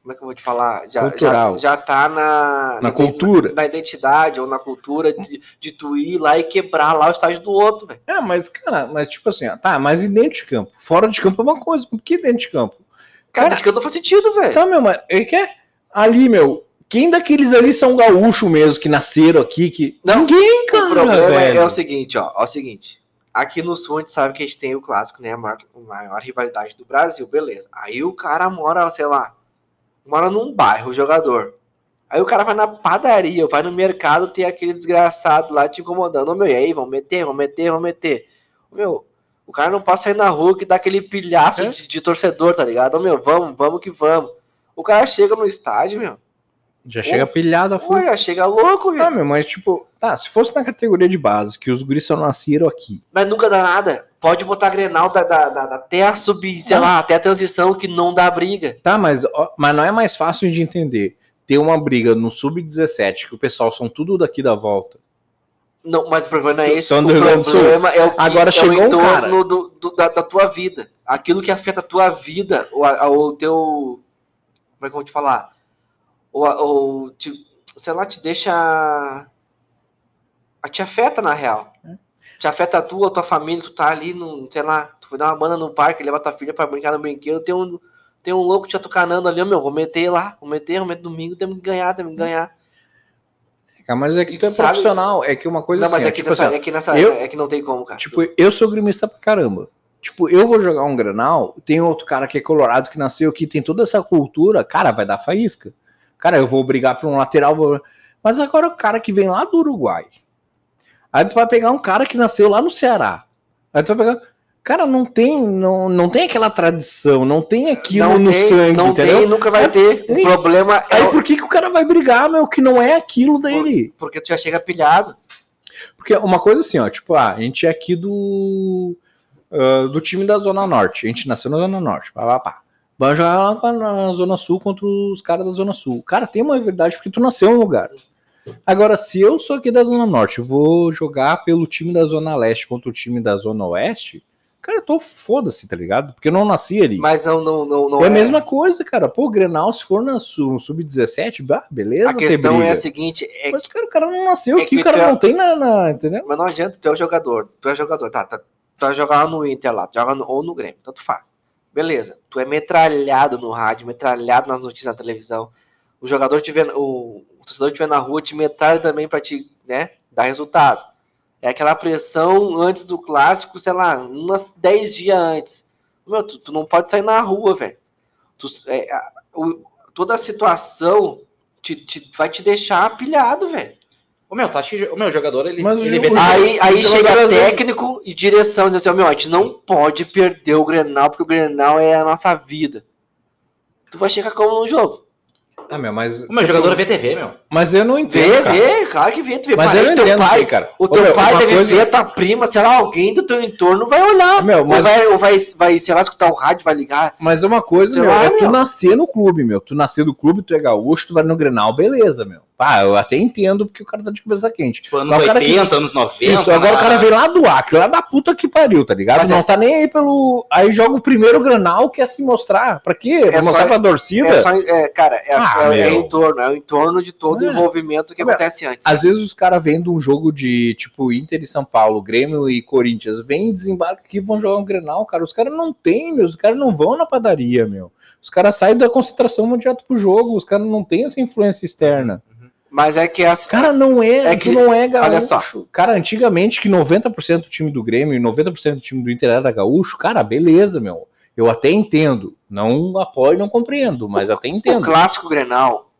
como é que eu vou te falar? Já, Cultural. já, já tá na, na cultura. Na identidade ou na cultura de, de tu ir lá e quebrar lá o estágio do outro, velho. É, mas, cara, mas tipo assim, ó, tá, mas e dentro de campo? Fora de campo é uma coisa, por que dentro de campo? Cara, cara dentro de campo não faz sentido, velho. Tá, meu, mas é que é ali, meu, quem daqueles ali são gaúchos mesmo, que nasceram aqui, que... Não, Ninguém, cara, O problema velho. é o seguinte, ó, é o seguinte, aqui no sul a gente sabe que a gente tem o clássico, né, a maior, a maior rivalidade do Brasil, beleza. Aí o cara mora, sei lá, mora num bairro, o jogador. Aí o cara vai na padaria, vai no mercado, tem aquele desgraçado lá te incomodando. Ô, meu, e aí, vamos meter, vamos meter, vamos meter. Meu, o cara não pode sair na rua que dá aquele pilhaço é? de, de, torcedor, tá ligado? Ô, meu, vamos, vamos que vamos. O cara chega no estádio, meu. Já chega pilhado a full. já chega louco, meu. Ah, meu, mas tipo, tá, se fosse na categoria de base, que os guris só nasceram aqui. Mas nunca dá nada. Pode botar Grenal da, da, da, até a sub, sei ah. lá, até a transição que não dá briga. Tá, mas, mas não é mais fácil de entender ter uma briga no sub-17, que o pessoal são tudo daqui da volta. Não, mas o problema não é esse. O problema é o que Agora é chegou o entorno um cara. Do, do, da, da, tua vida. Aquilo que afeta a tua vida, o, o teu. Como é que eu vou te falar? O, o, te, sei lá, te deixa. Te afeta na real. É. Te afeta a tua, a tua família, tu tá ali no, sei lá, tu foi dar uma banda no parque, levar tua filha pra brincar no brinquedo, tem um tem um louco te atucanando ali, meu, vou meter lá, vou meter, vou meter domingo, temos que ganhar, temos que ganhar. É, mas é que tu é sabe... profissional, é que uma coisa não, assim, mas é, que, tipo nessa, assim, é que nessa, eu, é que não tem como, cara. Tipo, eu sou grimista pra caramba. Tipo, eu vou jogar um Granal, tem outro cara que é colorado que nasceu aqui, tem toda essa cultura, cara, vai dar faísca. Cara, eu vou brigar pra um lateral, vou... mas agora o cara que vem lá do Uruguai. Aí tu vai pegar um cara que nasceu lá no Ceará. Aí tu vai pegar Cara, não tem, não, não tem aquela tradição, não tem aquilo não no tem, sangue, não entendeu? tem, nunca vai é, ter. O problema é. Aí por que, que o cara vai brigar, meu, que não é aquilo dele? Por, porque tu já chega pilhado. Porque uma coisa assim, ó, tipo, ah, a gente é aqui do uh, do time da Zona Norte, a gente nasceu na Zona Norte, pá, pá, pá. Vai jogar lá na Zona Sul contra os caras da Zona Sul. Cara, tem uma verdade porque tu nasceu em um lugar. Agora, se eu sou aqui da Zona Norte, vou jogar pelo time da Zona Leste contra o time da Zona Oeste, Cara, eu tô foda-se, tá ligado? Porque eu não nasci ali. Mas não, não, não, não é. a é. mesma coisa, cara. Pô, Grenal, se for na sub-17, beleza. A questão é a seguinte: é Mas, cara, o cara não nasceu é aqui, o cara é... não tem na, na, Entendeu? Mas não adianta, tu é o jogador. Tu é jogador, tá? tá tu vai jogar no Inter lá, tu joga no, ou no Grêmio, tanto faz. Beleza. Tu é metralhado no rádio, metralhado nas notícias na televisão. O jogador tiver. O, o torcedor estiver na rua, te metralha também pra te, né, dar resultado. É aquela pressão antes do clássico, sei lá, umas 10 dias antes. Meu, tu, tu não pode sair na rua, velho. É, toda a situação te, te, vai te deixar pilhado, velho. O meu, tá, o meu jogador, ele, Mas ele Aí, aí chega técnico e direção, diz assim, meu, a gente não pode perder o Grenal, porque o Grenal é a nossa vida. Tu vai chegar como no jogo? Ah, meu, mas. O meu jogador vê TV, meu. Mas eu não entendo. Vê, cara. vê, claro que vê. Tu vê mas eu não teu entendo, pai, cara. O teu Ô, meu, pai deve coisa... ver, tua prima, sei lá, alguém do teu entorno vai olhar. Meu, mas... Ou vai, ou vai, vai, sei lá, escutar o rádio, vai ligar. Mas uma coisa, meu, lá, é meu. tu nascer no clube, meu. Tu nascer no clube, tu é gaúcho, tu vai no Grenal, beleza, meu. Pá, eu até entendo porque o cara tá de cabeça quente. Tipo, anos 80, que... anos 90. Isso, agora o cara vem lá do Acre, lá da puta que pariu, tá ligado? Mas não essa... tá nem aí pelo. Aí joga o primeiro granal que é se mostrar. Pra quê? Pra é mostrar só... pra torcida? É só... é, cara, é, ah, é, é em torno, é em torno de todo o é. envolvimento que acontece antes. Às vezes os caras vêm de um jogo de tipo Inter e São Paulo, Grêmio e Corinthians, vem e desembarca aqui vão jogar um granal, cara. Os caras não tem, meu. Os caras não vão na padaria, meu. Os caras saem da concentração direto pro jogo, os caras não têm essa influência externa. Mas é que as. Cara, não é. É que não é gaúcho. Olha só. Cara, antigamente que 90% do time do Grêmio e 90% do time do Inter era gaúcho, cara, beleza, meu. Eu até entendo. Não apoio, não compreendo, mas o, até entendo. O clássico Grenal,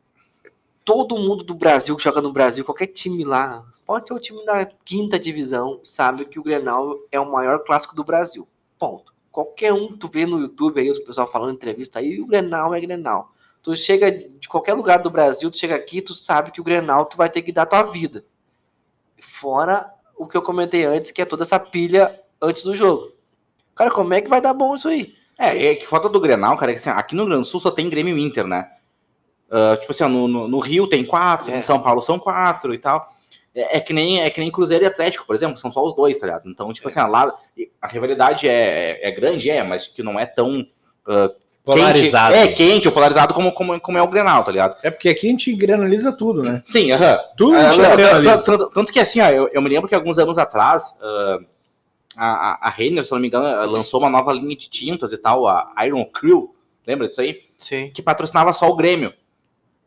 todo mundo do Brasil que joga no Brasil, qualquer time lá, pode ser o time da quinta divisão, sabe que o Grenal é o maior clássico do Brasil. Ponto. Qualquer um tu vê no YouTube aí, os pessoal falando entrevista aí, o Grenal é Grenal. Tu chega de qualquer lugar do Brasil, tu chega aqui, tu sabe que o Grenal tu vai ter que dar tua vida. Fora o que eu comentei antes, que é toda essa pilha antes do jogo. Cara, como é que vai dar bom isso aí? É, é que falta do Grenal, cara, é que assim, aqui no do Sul só tem Grêmio Inter, né? Uh, tipo assim, no, no, no, Rio tem quatro, é. em São Paulo são quatro e tal. É, é, que nem, é que nem Cruzeiro e Atlético, por exemplo, são só os dois, tá ligado? Então, tipo é. assim, lá, a rivalidade é, é, grande, é, mas que não é tão uh, Polarizado. Quente, é, quente ou polarizado como, como, como é o Grenal, tá ligado? É porque aqui a gente granaliza tudo, né? Sim, aham. Uh -huh. Tudo a gente uh, granaliza. Tanto, tanto, que assim, ó, eu, eu, me lembro que alguns anos atrás, uh, a, a Renner, se não me engano, lançou uma nova linha de tintas e tal, a Iron Crew, lembra disso aí? Sim. Que patrocinava só o Grêmio.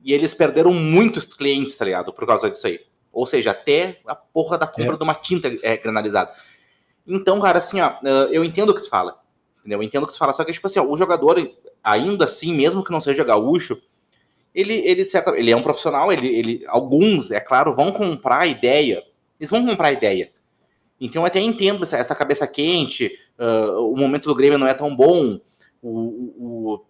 E eles perderam muitos clientes, tá ligado? Por causa disso aí. Ou seja, até a porra da compra é. de uma tinta é granalizada. Então, cara, assim, ó, eu entendo o que tu fala. Entendeu? Eu entendo o que tu fala, só que, tipo assim, ó, o jogador, ainda assim, mesmo que não seja gaúcho, ele, ele, certo, ele é um profissional, ele, ele, alguns, é claro, vão comprar a ideia. Eles vão comprar a ideia. Então eu até entendo essa, essa cabeça quente, uh, o momento do Grêmio não é tão bom, o, o,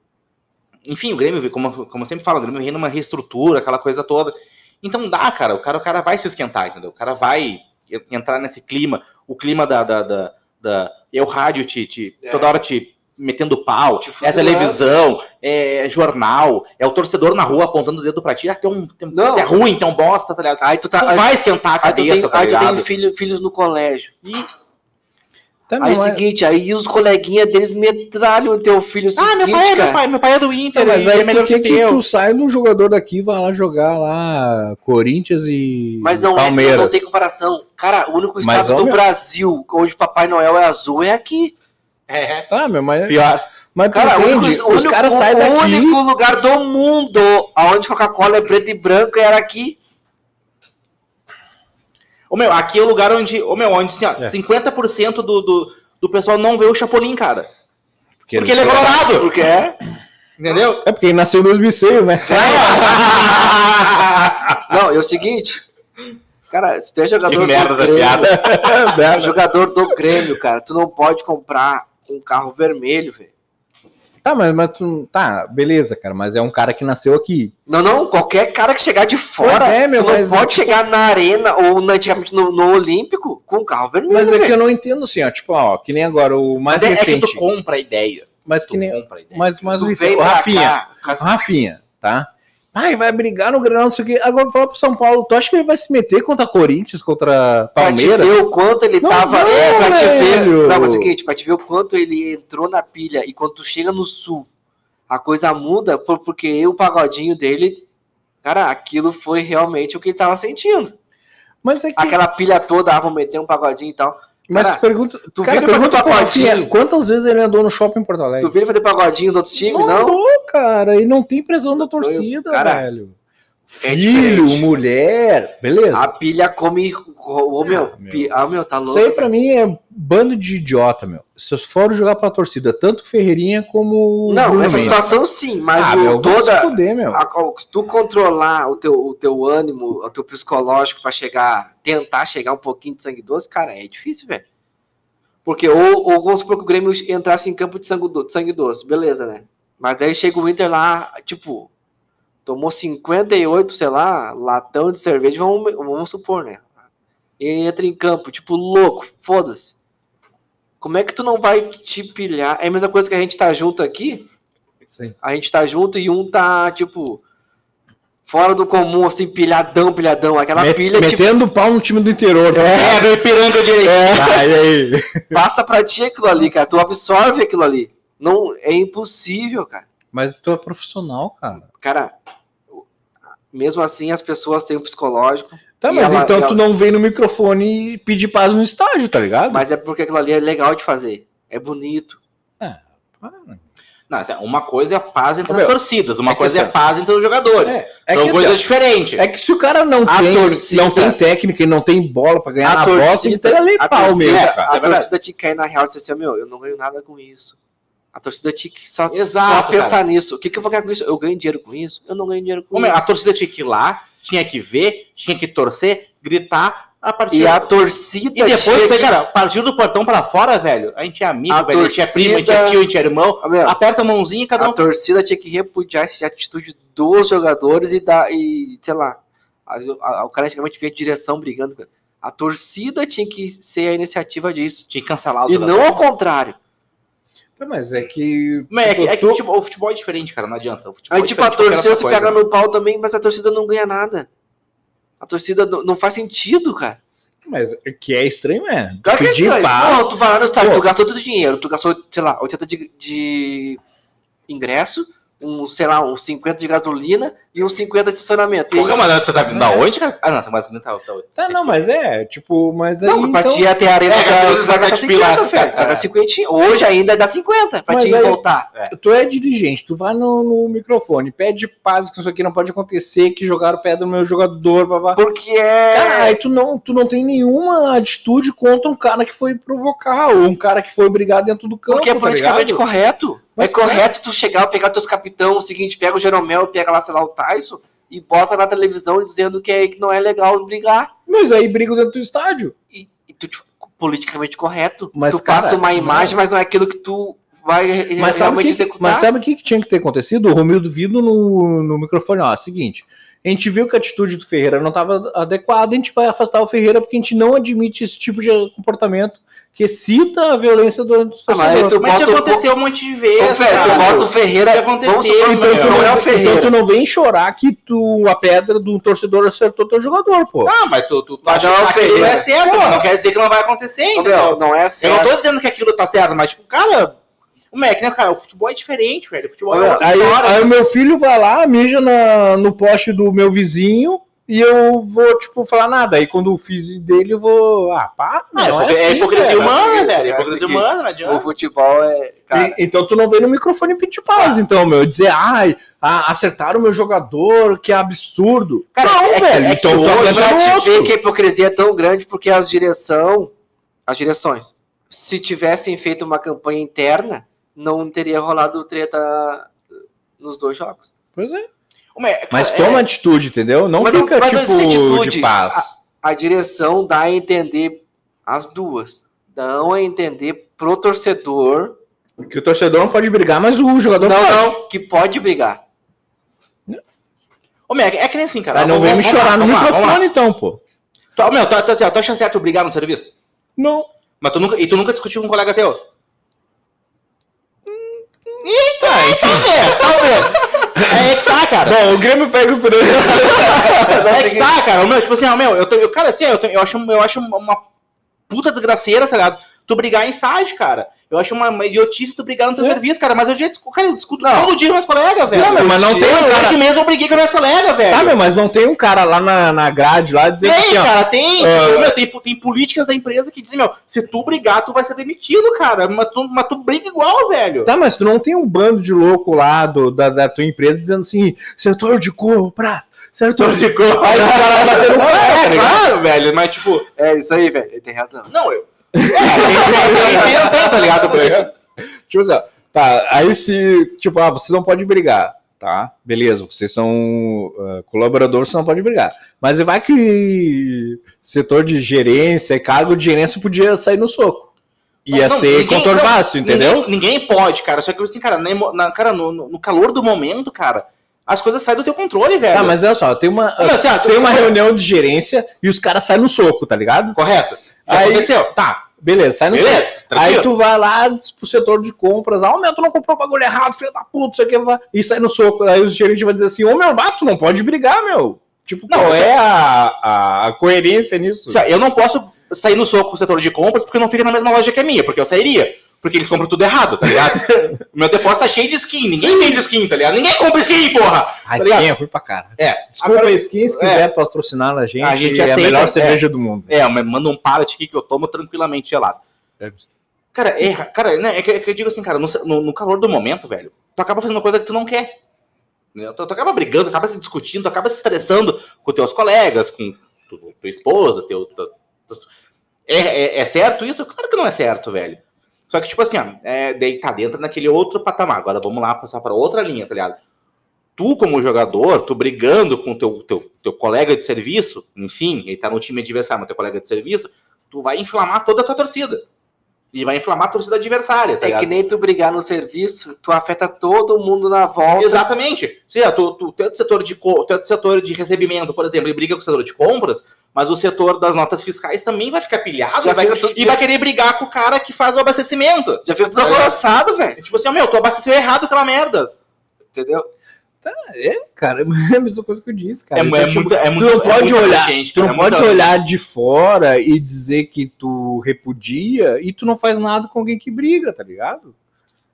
enfim, o Grêmio, como, como eu sempre falo, o Grêmio vem numa reestrutura, aquela coisa toda. Então dá, cara, o cara, o cara vai se esquentar, entendeu? O cara vai entrar nesse clima, o clima da. da, da, da é o rádio te, te é. toda hora te metendo pau, é televisão, é jornal, é o torcedor na rua apontando o dedo pra ti, ah, tem um, tem, não. é ruim, tem um bosta, tá ligado? Aí tu, tá, tu vai esquentar a cabeça, aí tu tem, tá aí tu tem filho, filhos no colégio. E Também aí é o seguinte, aí os coleguinhas deles metralham o teu filho seguinte, Ah, meu pai, é, meu pai, meu pai é do Inter, mas aí é melhor que, que tu sai de um jogador daqui e vai lá jogar lá Corinthians e Mas não Palmeiras. é, não tem comparação. Cara, o único estado mas, do Brasil onde Papai Noel é azul é aqui. É. Ah, meu, mas... Pior. Mas cara, entende, único, os caras saem daqui. O único lugar do mundo onde Coca-Cola é preto e branco era aqui. Ô meu, aqui é o lugar onde, ô meu, onde assim, ó, é. 50% do, do, do pessoal não vê o Chapolin, cara. Porque, porque ele é colorado. Porque é. Entendeu? É porque ele nasceu em 2006, né? não, é o seguinte. Cara, se tu é jogador que merda do Grêmio, piada. jogador do Grêmio, cara, tu não pode comprar um carro vermelho, velho. Tá, mas, mas tu. Tá, beleza, cara, mas é um cara que nasceu aqui. Não, não, qualquer cara que chegar de fora, é, meu, tu não pode é chegar na arena ou antigamente no, no, Olímpico com um carro vermelho. Mas é que eu não entendo assim, ó. Tipo, ó, que nem agora o mais mas recente. É, é que tu compra a ideia. Mas que nem. Mas, mas tu o, o Rafinha. Cá. Rafinha, tá? Ai, vai brigar no Granal, não sei o quê. Agora fala pro São Paulo, tu acha que ele vai se meter contra Corinthians, contra Palmeiras? Pra te ver o quanto ele não, tava. É, pra te ver. Não, mas é o seguinte, pra te ver o quanto ele entrou na pilha e quando tu chega no sul, a coisa muda porque o pagodinho dele, cara, aquilo foi realmente o que ele tava sentindo. Mas é que... Aquela pilha toda, ah, vou meter um pagodinho e tal. Mas cara, pergunta, tu cara, pergunta pagodinho. Quantas vezes ele andou no shopping em Porto Alegre? Tu viu fazer pagodinho dos outros times, não? Não, cara, e não tem pressão da torcida, cara, velho. É Filho, diferente. mulher, beleza. A pilha come. Ô, meu, ah, meu. ah, meu, tá louco. Isso aí pra mim é bando de idiota, meu. Se for jogar pra torcida, tanto Ferreirinha como. Não, nessa situação sim, mas ah, meu, toda. Fuder, meu. A, tu controlar o teu, o teu ânimo, o teu psicológico pra chegar, tentar chegar um pouquinho de sangue doce, cara, é difícil, velho. Porque, ou, ou vamos supor que o Grêmio entrasse em campo de sangue, do, de sangue doce, beleza, né? Mas daí chega o Inter lá, tipo, tomou 58, sei lá, latão de cerveja, vamos, vamos supor, né? E entra em campo, tipo, louco, foda-se. Como é que tu não vai te pilhar? É a mesma coisa que a gente tá junto aqui. Sim. A gente tá junto e um tá, tipo, fora do comum, assim, pilhadão, pilhadão. Aquela Met, pilha, tipo Metendo tipo... pau no time do interior. É, é do Ipiranga direito. É. Passa pra ti aquilo ali, cara. Tu absorve aquilo ali. Não, é impossível, cara. Mas tu é profissional, cara. Cara, mesmo assim as pessoas têm o um psicológico. Tá, mas ela, então ela... tu não vem no microfone e pedir paz no estádio, tá ligado? Mas é porque aquilo ali é legal de fazer. É bonito. É. Não, assim, uma coisa é a paz entre Meu, as torcidas, uma é coisa é a assim, paz entre os jogadores. É, é São coisas assim, diferentes. É que se o cara não tem, torcida, não tem técnica e não tem bola pra ganhar a na torcida, bola, tem ali pau mesmo. A, a torcida te quer na real e diz assim, meu, eu não ganho nada com isso. A torcida tinha que só, Exato, só pensar cara. nisso. O que, que eu vou ganhar com isso? Eu ganho dinheiro com isso? Eu não ganho dinheiro com isso. A torcida tinha que ir lá, tinha que ver, tinha que torcer, gritar a partir. E a torcida. E depois, que... cara, partir do portão pra fora, velho. A gente é amigo, a velho. Torcida... A gente é primo, a gente é tio, a gente é irmão. Meu, aperta a mãozinha e cada um. A torcida tinha que repudiar essa atitude dos jogadores e dar. E, sei lá. A, a, o cara antigamente via direção brigando. A torcida tinha que ser a iniciativa disso. Tinha que cancelar o E não ao contrário. Mas é que. Mas é que, é que o, futebol, o, futebol, é diferente, cara. Não adianta. O futebol Aí, é tipo, a torcida se pega no pau também, mas a torcida não ganha nada. A torcida não, não faz sentido, cara. Mas que é estranho, é. Claro que é estranho. Paz, tu vai lá no estádio, tu gastou todo o dinheiro, tu gastou, sei lá, 80 de, de ingresso, um, sei lá, uns 50 de gasolina e uns 50 de estacionamento. Porra, mas tu tá vindo da onde, cara? Ah, não, essa gasolina tá, tá, tá não, mas é, tipo, mas aí... Não, pra então... ti até a arena é, da, vai gastar 50, velho. Vai dar 50. Hoje ainda dá 50 pra mas ti aí, voltar. É. Tu é dirigente, tu vai no, no, microfone, pede paz que isso aqui não pode acontecer, que jogaram pedra no meu jogador, babá. Porque é... Cara, aí tu não, tu não tem nenhuma atitude contra um cara que foi provocar, ou um cara que foi brigar dentro do campo, Porque é tá politicamente tá correto. Mas é correto tu chegar, pegar teus capitão, o seguinte, pega o Jeromel, pega lá, sei lá, o Tyson, e bota na televisão dizendo que, é, que não é legal brigar. Mas aí briga dentro do estádio. E, e tu, tipo, politicamente correto. Mas, tu cara, passa uma imagem, mas não é aquilo que tu vai mas realmente que, executar. Mas sabe o que, que tinha que ter acontecido? O Romildo vindo no, no microfone, ó, é seguinte, a gente viu que a atitude do Ferreira não estava adequada, a gente vai afastar o Ferreira porque a gente não admite esse tipo de comportamento que cita a violência do, do ah, mas, tu mas bota, aconteceu um monte de vezes, cara. Tu bota o Ferreira, aconteceu, então, tu não, é o Ferreira. então tu não vem chorar que tu, a pedra do torcedor acertou teu jogador, pô. Ah, mas tu, tu, tu mas não, é o Ferreira. é certo, pô. não quer dizer que não vai acontecer ainda. Não, não é certo. Eu não tô dizendo que aquilo tá certo, mas tipo, cara, o Mac, né, cara? O futebol é diferente, velho. O futebol é aí, aí o meu filho vai lá, mija na, no poste do meu vizinho e eu vou, tipo, falar nada. Aí quando o fiz dele, eu vou. Ah, pá. Ah, não, é, é, assim, hipocrisia humana, velho. É hipocrisia humana, não adianta. O futebol é. E, então tu não vem no microfone pedir paz, ah. então, meu. Dizer, ai, acertaram o meu jogador, que absurdo. Cara, não, é, velho. É então hoje já te vê que a hipocrisia é tão grande porque as direção. As direções. Se tivessem feito uma campanha interna, não teria rolado treta nos dois jogos. Pois é. Mas toma é... atitude, entendeu? Não mas fica não, tipo atitude, de paz. A, a, direção dá a entender as duas. Dão a entender pro torcedor que o torcedor não pode brigar, mas o jogador não, pode. Não, que pode brigar. Ô, meu, é que nem assim, cara. Aí não vem me chorar lá, no microfone, lá, então, pô. Tu, meu, tu, tu, tu, tu acha certo brigar no serviço? Não. Mas tu nunca, e tu nunca discutiu com um colega teu? Eita, enfim, talvez. É que tá, cara. Bom, o Grêmio pega o primeiro. é que tá, cara. O meu, tipo assim, ó, meu, eu, eu cara, assim, eu, eu, acho, eu acho uma puta desgraceira, tá ligado? Tu brigar em estágio, cara. Eu acho uma, uma idiotice tu brigar no teu é. serviço, cara. Mas eu já discuto, cara, eu discuto não. todo dia com meus colegas, velho. Não, mas não tem um cara... Hoje mesmo eu briguei com meus colegas, velho. Tá, meu, mas não tem um cara lá na, na grade lá dizendo tem, assim, cara, tem. Uh... Tipo, meu, tem. Tem políticas da empresa que dizem, meu, se tu brigar, tu vai ser demitido, cara. Mas tu, mas tu briga igual, velho. Tá, mas tu não tem um bando de louco lá do, da, da tua empresa dizendo assim, setor de compras, setor de compras. Aí o cara batendo no É, tá claro, velho, mas tipo... É isso aí, velho, ele tem razão. Não, eu... Tá ligado, tipo assim, tá, aí se, tipo, ah, você não pode brigar, tá? Beleza, vocês são uh, colaboradores, você não pode brigar. Mas vai que setor de gerência, cargo de gerência podia sair no soco. Ia não, ser contornaço, entendeu? Ninguém, ninguém, pode, cara. Só que assim, cara, na, cara no, no calor do momento, cara, as coisas saem do teu controle, velho. Tá, mas olha só, tem uma, não, assim, tem uma reunião de gerência e os caras saem no soco, tá ligado? Correto. Aí, aconteceu. Tá, Beleza, sai no Beleza, Aí tu vai lá pro setor de compras, ah, meu, tu não comprou o bagulho errado, filho da puta, isso aqui, e sai no soco. Aí o gerente vai dizer assim, ô meu, bato, não pode brigar, meu. Tipo, não, qual é a, a, coerência nisso? Eu não posso sair no soco com o setor de compras porque não fica na mesma loja que a minha, porque eu sairia. Porque eles compram tudo errado, tá ligado? o meu depósito tá cheio de skin. Ninguém vende skin, tá ligado? Ninguém compra skin, porra! A tá skin é ruim pra cara. É. Desculpa, Agora, skin, se quiser é. patrocinar a gente, a gente é aceita, a melhor cerveja do mundo. É, manda um pallet aqui que eu tomo tranquilamente gelado. É. Cara, é, cara, né, é, que, é que eu digo assim, cara, no, no, no, calor do momento, velho, tu acaba fazendo coisa que tu não quer. Né? Tu, tu, acaba brigando, tu acaba se discutindo, tu acaba se estressando com teus colegas, com tu, tua esposa, teu. teu é, é, é certo isso? Claro que não é certo, velho. Só que, tipo assim, ó, é, daí tá dentro naquele outro patamar. Agora vamos lá passar para outra linha, tá ligado? Tu, como jogador, tu brigando com teu, teu, teu colega de serviço, enfim, ele tá no time adversário, mas teu colega de serviço, tu vai inflamar toda a tua torcida. E vai inflamar a torcida adversária, tá É ligado? que nem tu brigar no serviço, tu afeta todo mundo na volta. Exatamente. Se tu, tu, tu, é do setor de, tu é do setor de recebimento, por exemplo, e briga com o setor de compras, mas o setor das notas fiscais também vai ficar pilhado e vai, e vai querer brigar com o cara que faz o abastecimento. Já fica desalvoroçado, velho. Tipo assim, ó, meu, tu abasteceu errado aquela merda. Entendeu? Tá, é, cara, é a mesma coisa que eu disse, cara. É, então, é, tipo, muito, é muito, tu não é pode olhar, gente, tu não é pode olhar de fora e dizer que tu repudia e tu não faz nada com alguém que briga, tá ligado?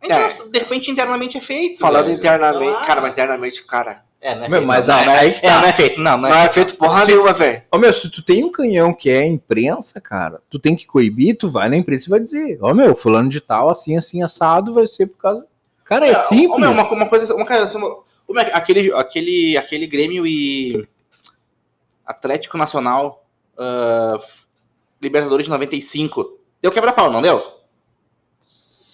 Então, é. de repente internamente é feito. Falando velho. internamente, ah. cara, mas internamente, cara, é, não é feito. Mas não, não, é, é, não é feito, não. Não é, não é feito porra se, nenhuma, velho. Ô, meu, se tu tem um canhão que é imprensa, cara, tu tem que coibir, tu vai na imprensa e vai dizer, ó, meu, fulano de tal, assim, assim, assado, vai ser por causa... Cara, é, é simples. Ô, meu, uma, uma coisa, uma coisa, uma, aquele, aquele, aquele Grêmio e Atlético Nacional uh, Libertadores de 95, deu quebra-pau, não deu?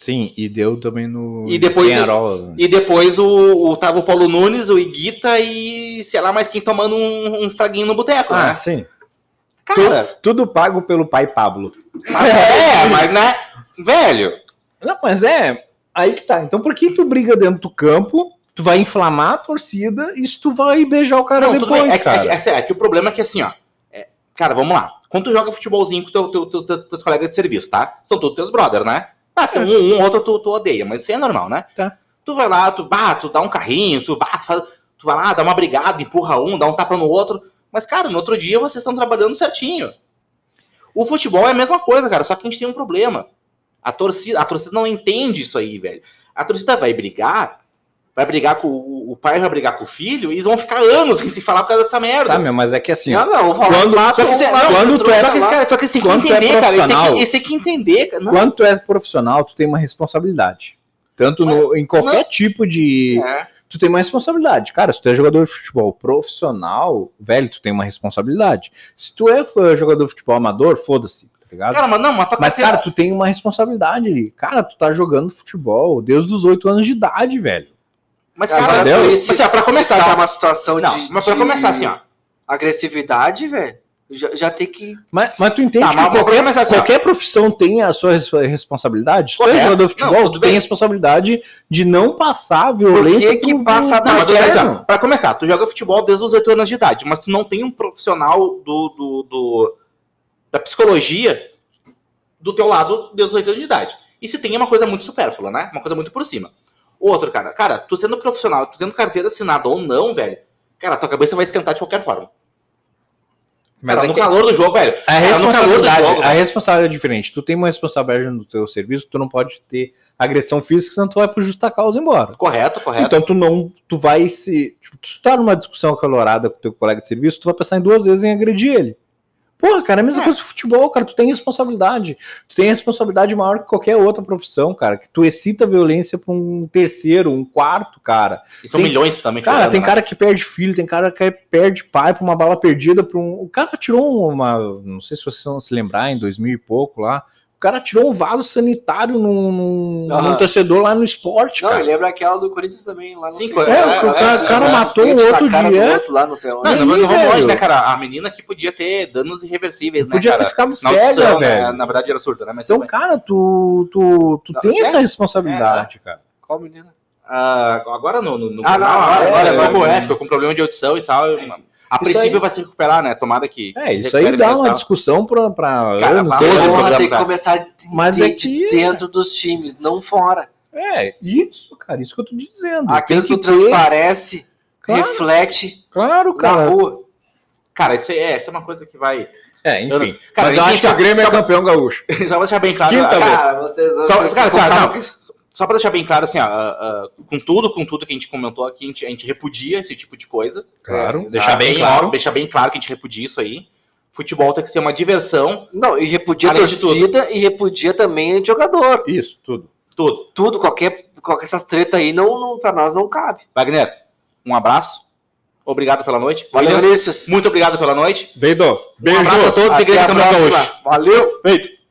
Sim, e deu também no e depois Penharol. E depois o, o tava o Paulo Nunes, o Iguita e sei lá mais quem tomando um, um estraguinho no boteco, ah, né? sim. Cara, tudo, tudo pago pelo pai Pablo. É, mas né, velho. Não, mas é aí que tá. Então por que tu briga dentro do campo? Tu vai inflamar a torcida e tu vai beijar o cara não, depois, é, cara. É, é, é, que o problema é que assim, ó. É, cara, vamos lá. Quando tu joga futebolzinho com teu, teu, teu, teu, teus colegas de serviço, tá? São todos teus brothers, né? Ah, tem um, um outro tu, tu odeia, mas isso aí é normal, né? Tá. Tu vai lá, tu, bah, tu dá um carrinho, tu, bah, tu, faz, tu vai lá, dá uma brigada, empurra um, dá um tapa no outro. Mas, cara, no outro dia vocês estão trabalhando certinho. O futebol é a mesma coisa, cara, só que a gente tem um problema. A torcida, a torcida não entende isso aí, velho. A torcida vai brigar, vai brigar com o pai vai brigar com o filho e eles vão ficar anos sem se falar por causa dessa merda. Tá, meu, mas é que assim. Não, não, quando, só que, não, quando tu é, só que, cara, só que eles têm que é entender, é cara. Eles têm que, eles têm que entender. Não. Quando tu é profissional, tu tem uma responsabilidade. Tanto no, em qualquer não. tipo de. É. Tu tem uma responsabilidade. Cara, se tu é jogador de futebol profissional, velho, tu tem uma responsabilidade. Se tu é jogador de futebol amador, foda-se. Tá ligado? Cara, mas não, mas, mas cara, tu tem uma responsabilidade ali. Cara, tu tá jogando futebol desde os 8 anos de idade, velho. Mas, cara, entendeu? Esse, mas, assim, ó, pra começar. tá uma situação não, de. Mas pra começar, assim, ó. Agressividade, velho. Já, já, tem que. Mas, mas tu entende tá, que qualquer, assim, qualquer profissão tem a sua responsabilidade? Se tu é jogador de futebol, não, tu bem. tem a responsabilidade de não passar violência. Por que, que passa não, mas, assim, Pra começar, tu joga futebol desde os 8 anos de idade, mas tu não tem um profissional do, do, do da psicologia do teu lado desde os 8 anos de idade. E se tem é uma coisa muito supérflua, né? Uma coisa muito por cima. Outro, cara, cara, tu sendo profissional, tu tendo carteira assinada ou não, velho, cara, tua cabeça vai esquentar de qualquer forma. Mas cara, é no calor do jogo, velho. A responsabilidade, jogo, a responsabilidade é diferente. Tu tem uma responsabilidade no teu serviço, tu não pode ter agressão física, senão tu vai pro justa causa embora. Correto, correto. Então tu não, tu vai se, tipo, tu tá numa discussão acalorada com teu colega de serviço, tu vai pensar em duas vezes em agredir ele. Porra, cara, é a mesma é. coisa do futebol, cara. Tu tem responsabilidade. Tu tem responsabilidade maior que qualquer outra profissão, cara. Que tu excita a violência pra um terceiro, um quarto, cara. E são tem, milhões também. Cara, tem né? cara que perde filho, tem cara que perde pai pra uma bala perdida pra um. O cara tirou uma. Não sei se vocês vão se lembrar, em 2000 e pouco lá cara tirou um vaso sanitário num, uhum. num torcedor lá no esporte, não, cara. lembra aquela do Corinthians também, lá no Sim, é, é, o é, cara, é, cara matou o outro dia. Outro lá, não sei onde. Não, não, não vamos longe, né, cara? A menina que podia ter danos irreversíveis, né, Podia cara? ter ficado cega, né? velho. Né? Na verdade era surda, né? Mas então, cara, tu, tu, tu não, tem essa responsabilidade, cara. Qual menina? Uh, agora no, no, no ah, canal, não, agora é, ficou, é, ficou com problema de audição e tal. A isso princípio aí... vai se recuperar, né? Tomada que. É, isso aí dá uma discussão para Cara, anos. Porra, tem que começar Mas é que... dentro dos times, não fora. É, isso, cara, isso que eu tô dizendo. Aquilo que, que transparece, claro, reflete claro, cara. na rua. Cara, isso é, isso é uma coisa que vai. É, enfim. Cara, mas eu acho que o Grêmio é campeão gaúcho. Só pra deixar bem claro. Quinta cara, vez. Vocês, só, cara, não, só para deixar bem claro, assim, ó, uh, uh, com tudo, com tudo que a gente comentou aqui, a gente, a gente repudia esse tipo de coisa. Claro, é, deixar bem, claro. Ó, deixar bem claro que a gente repudia isso aí. Futebol tem que ser uma diversão. Não, e repudia a torcida e repudia também o jogador. Isso, tudo. Tudo. Tudo, qualquer, qualquer essas treta aí, não, não, pra nós não cabe. Wagner, um abraço. Obrigado pela noite. Valeu, Vinícius. Muito obrigado pela noite. Veido. Beijo. Um abraço a todos. Até a próxima. Valeu. Feito.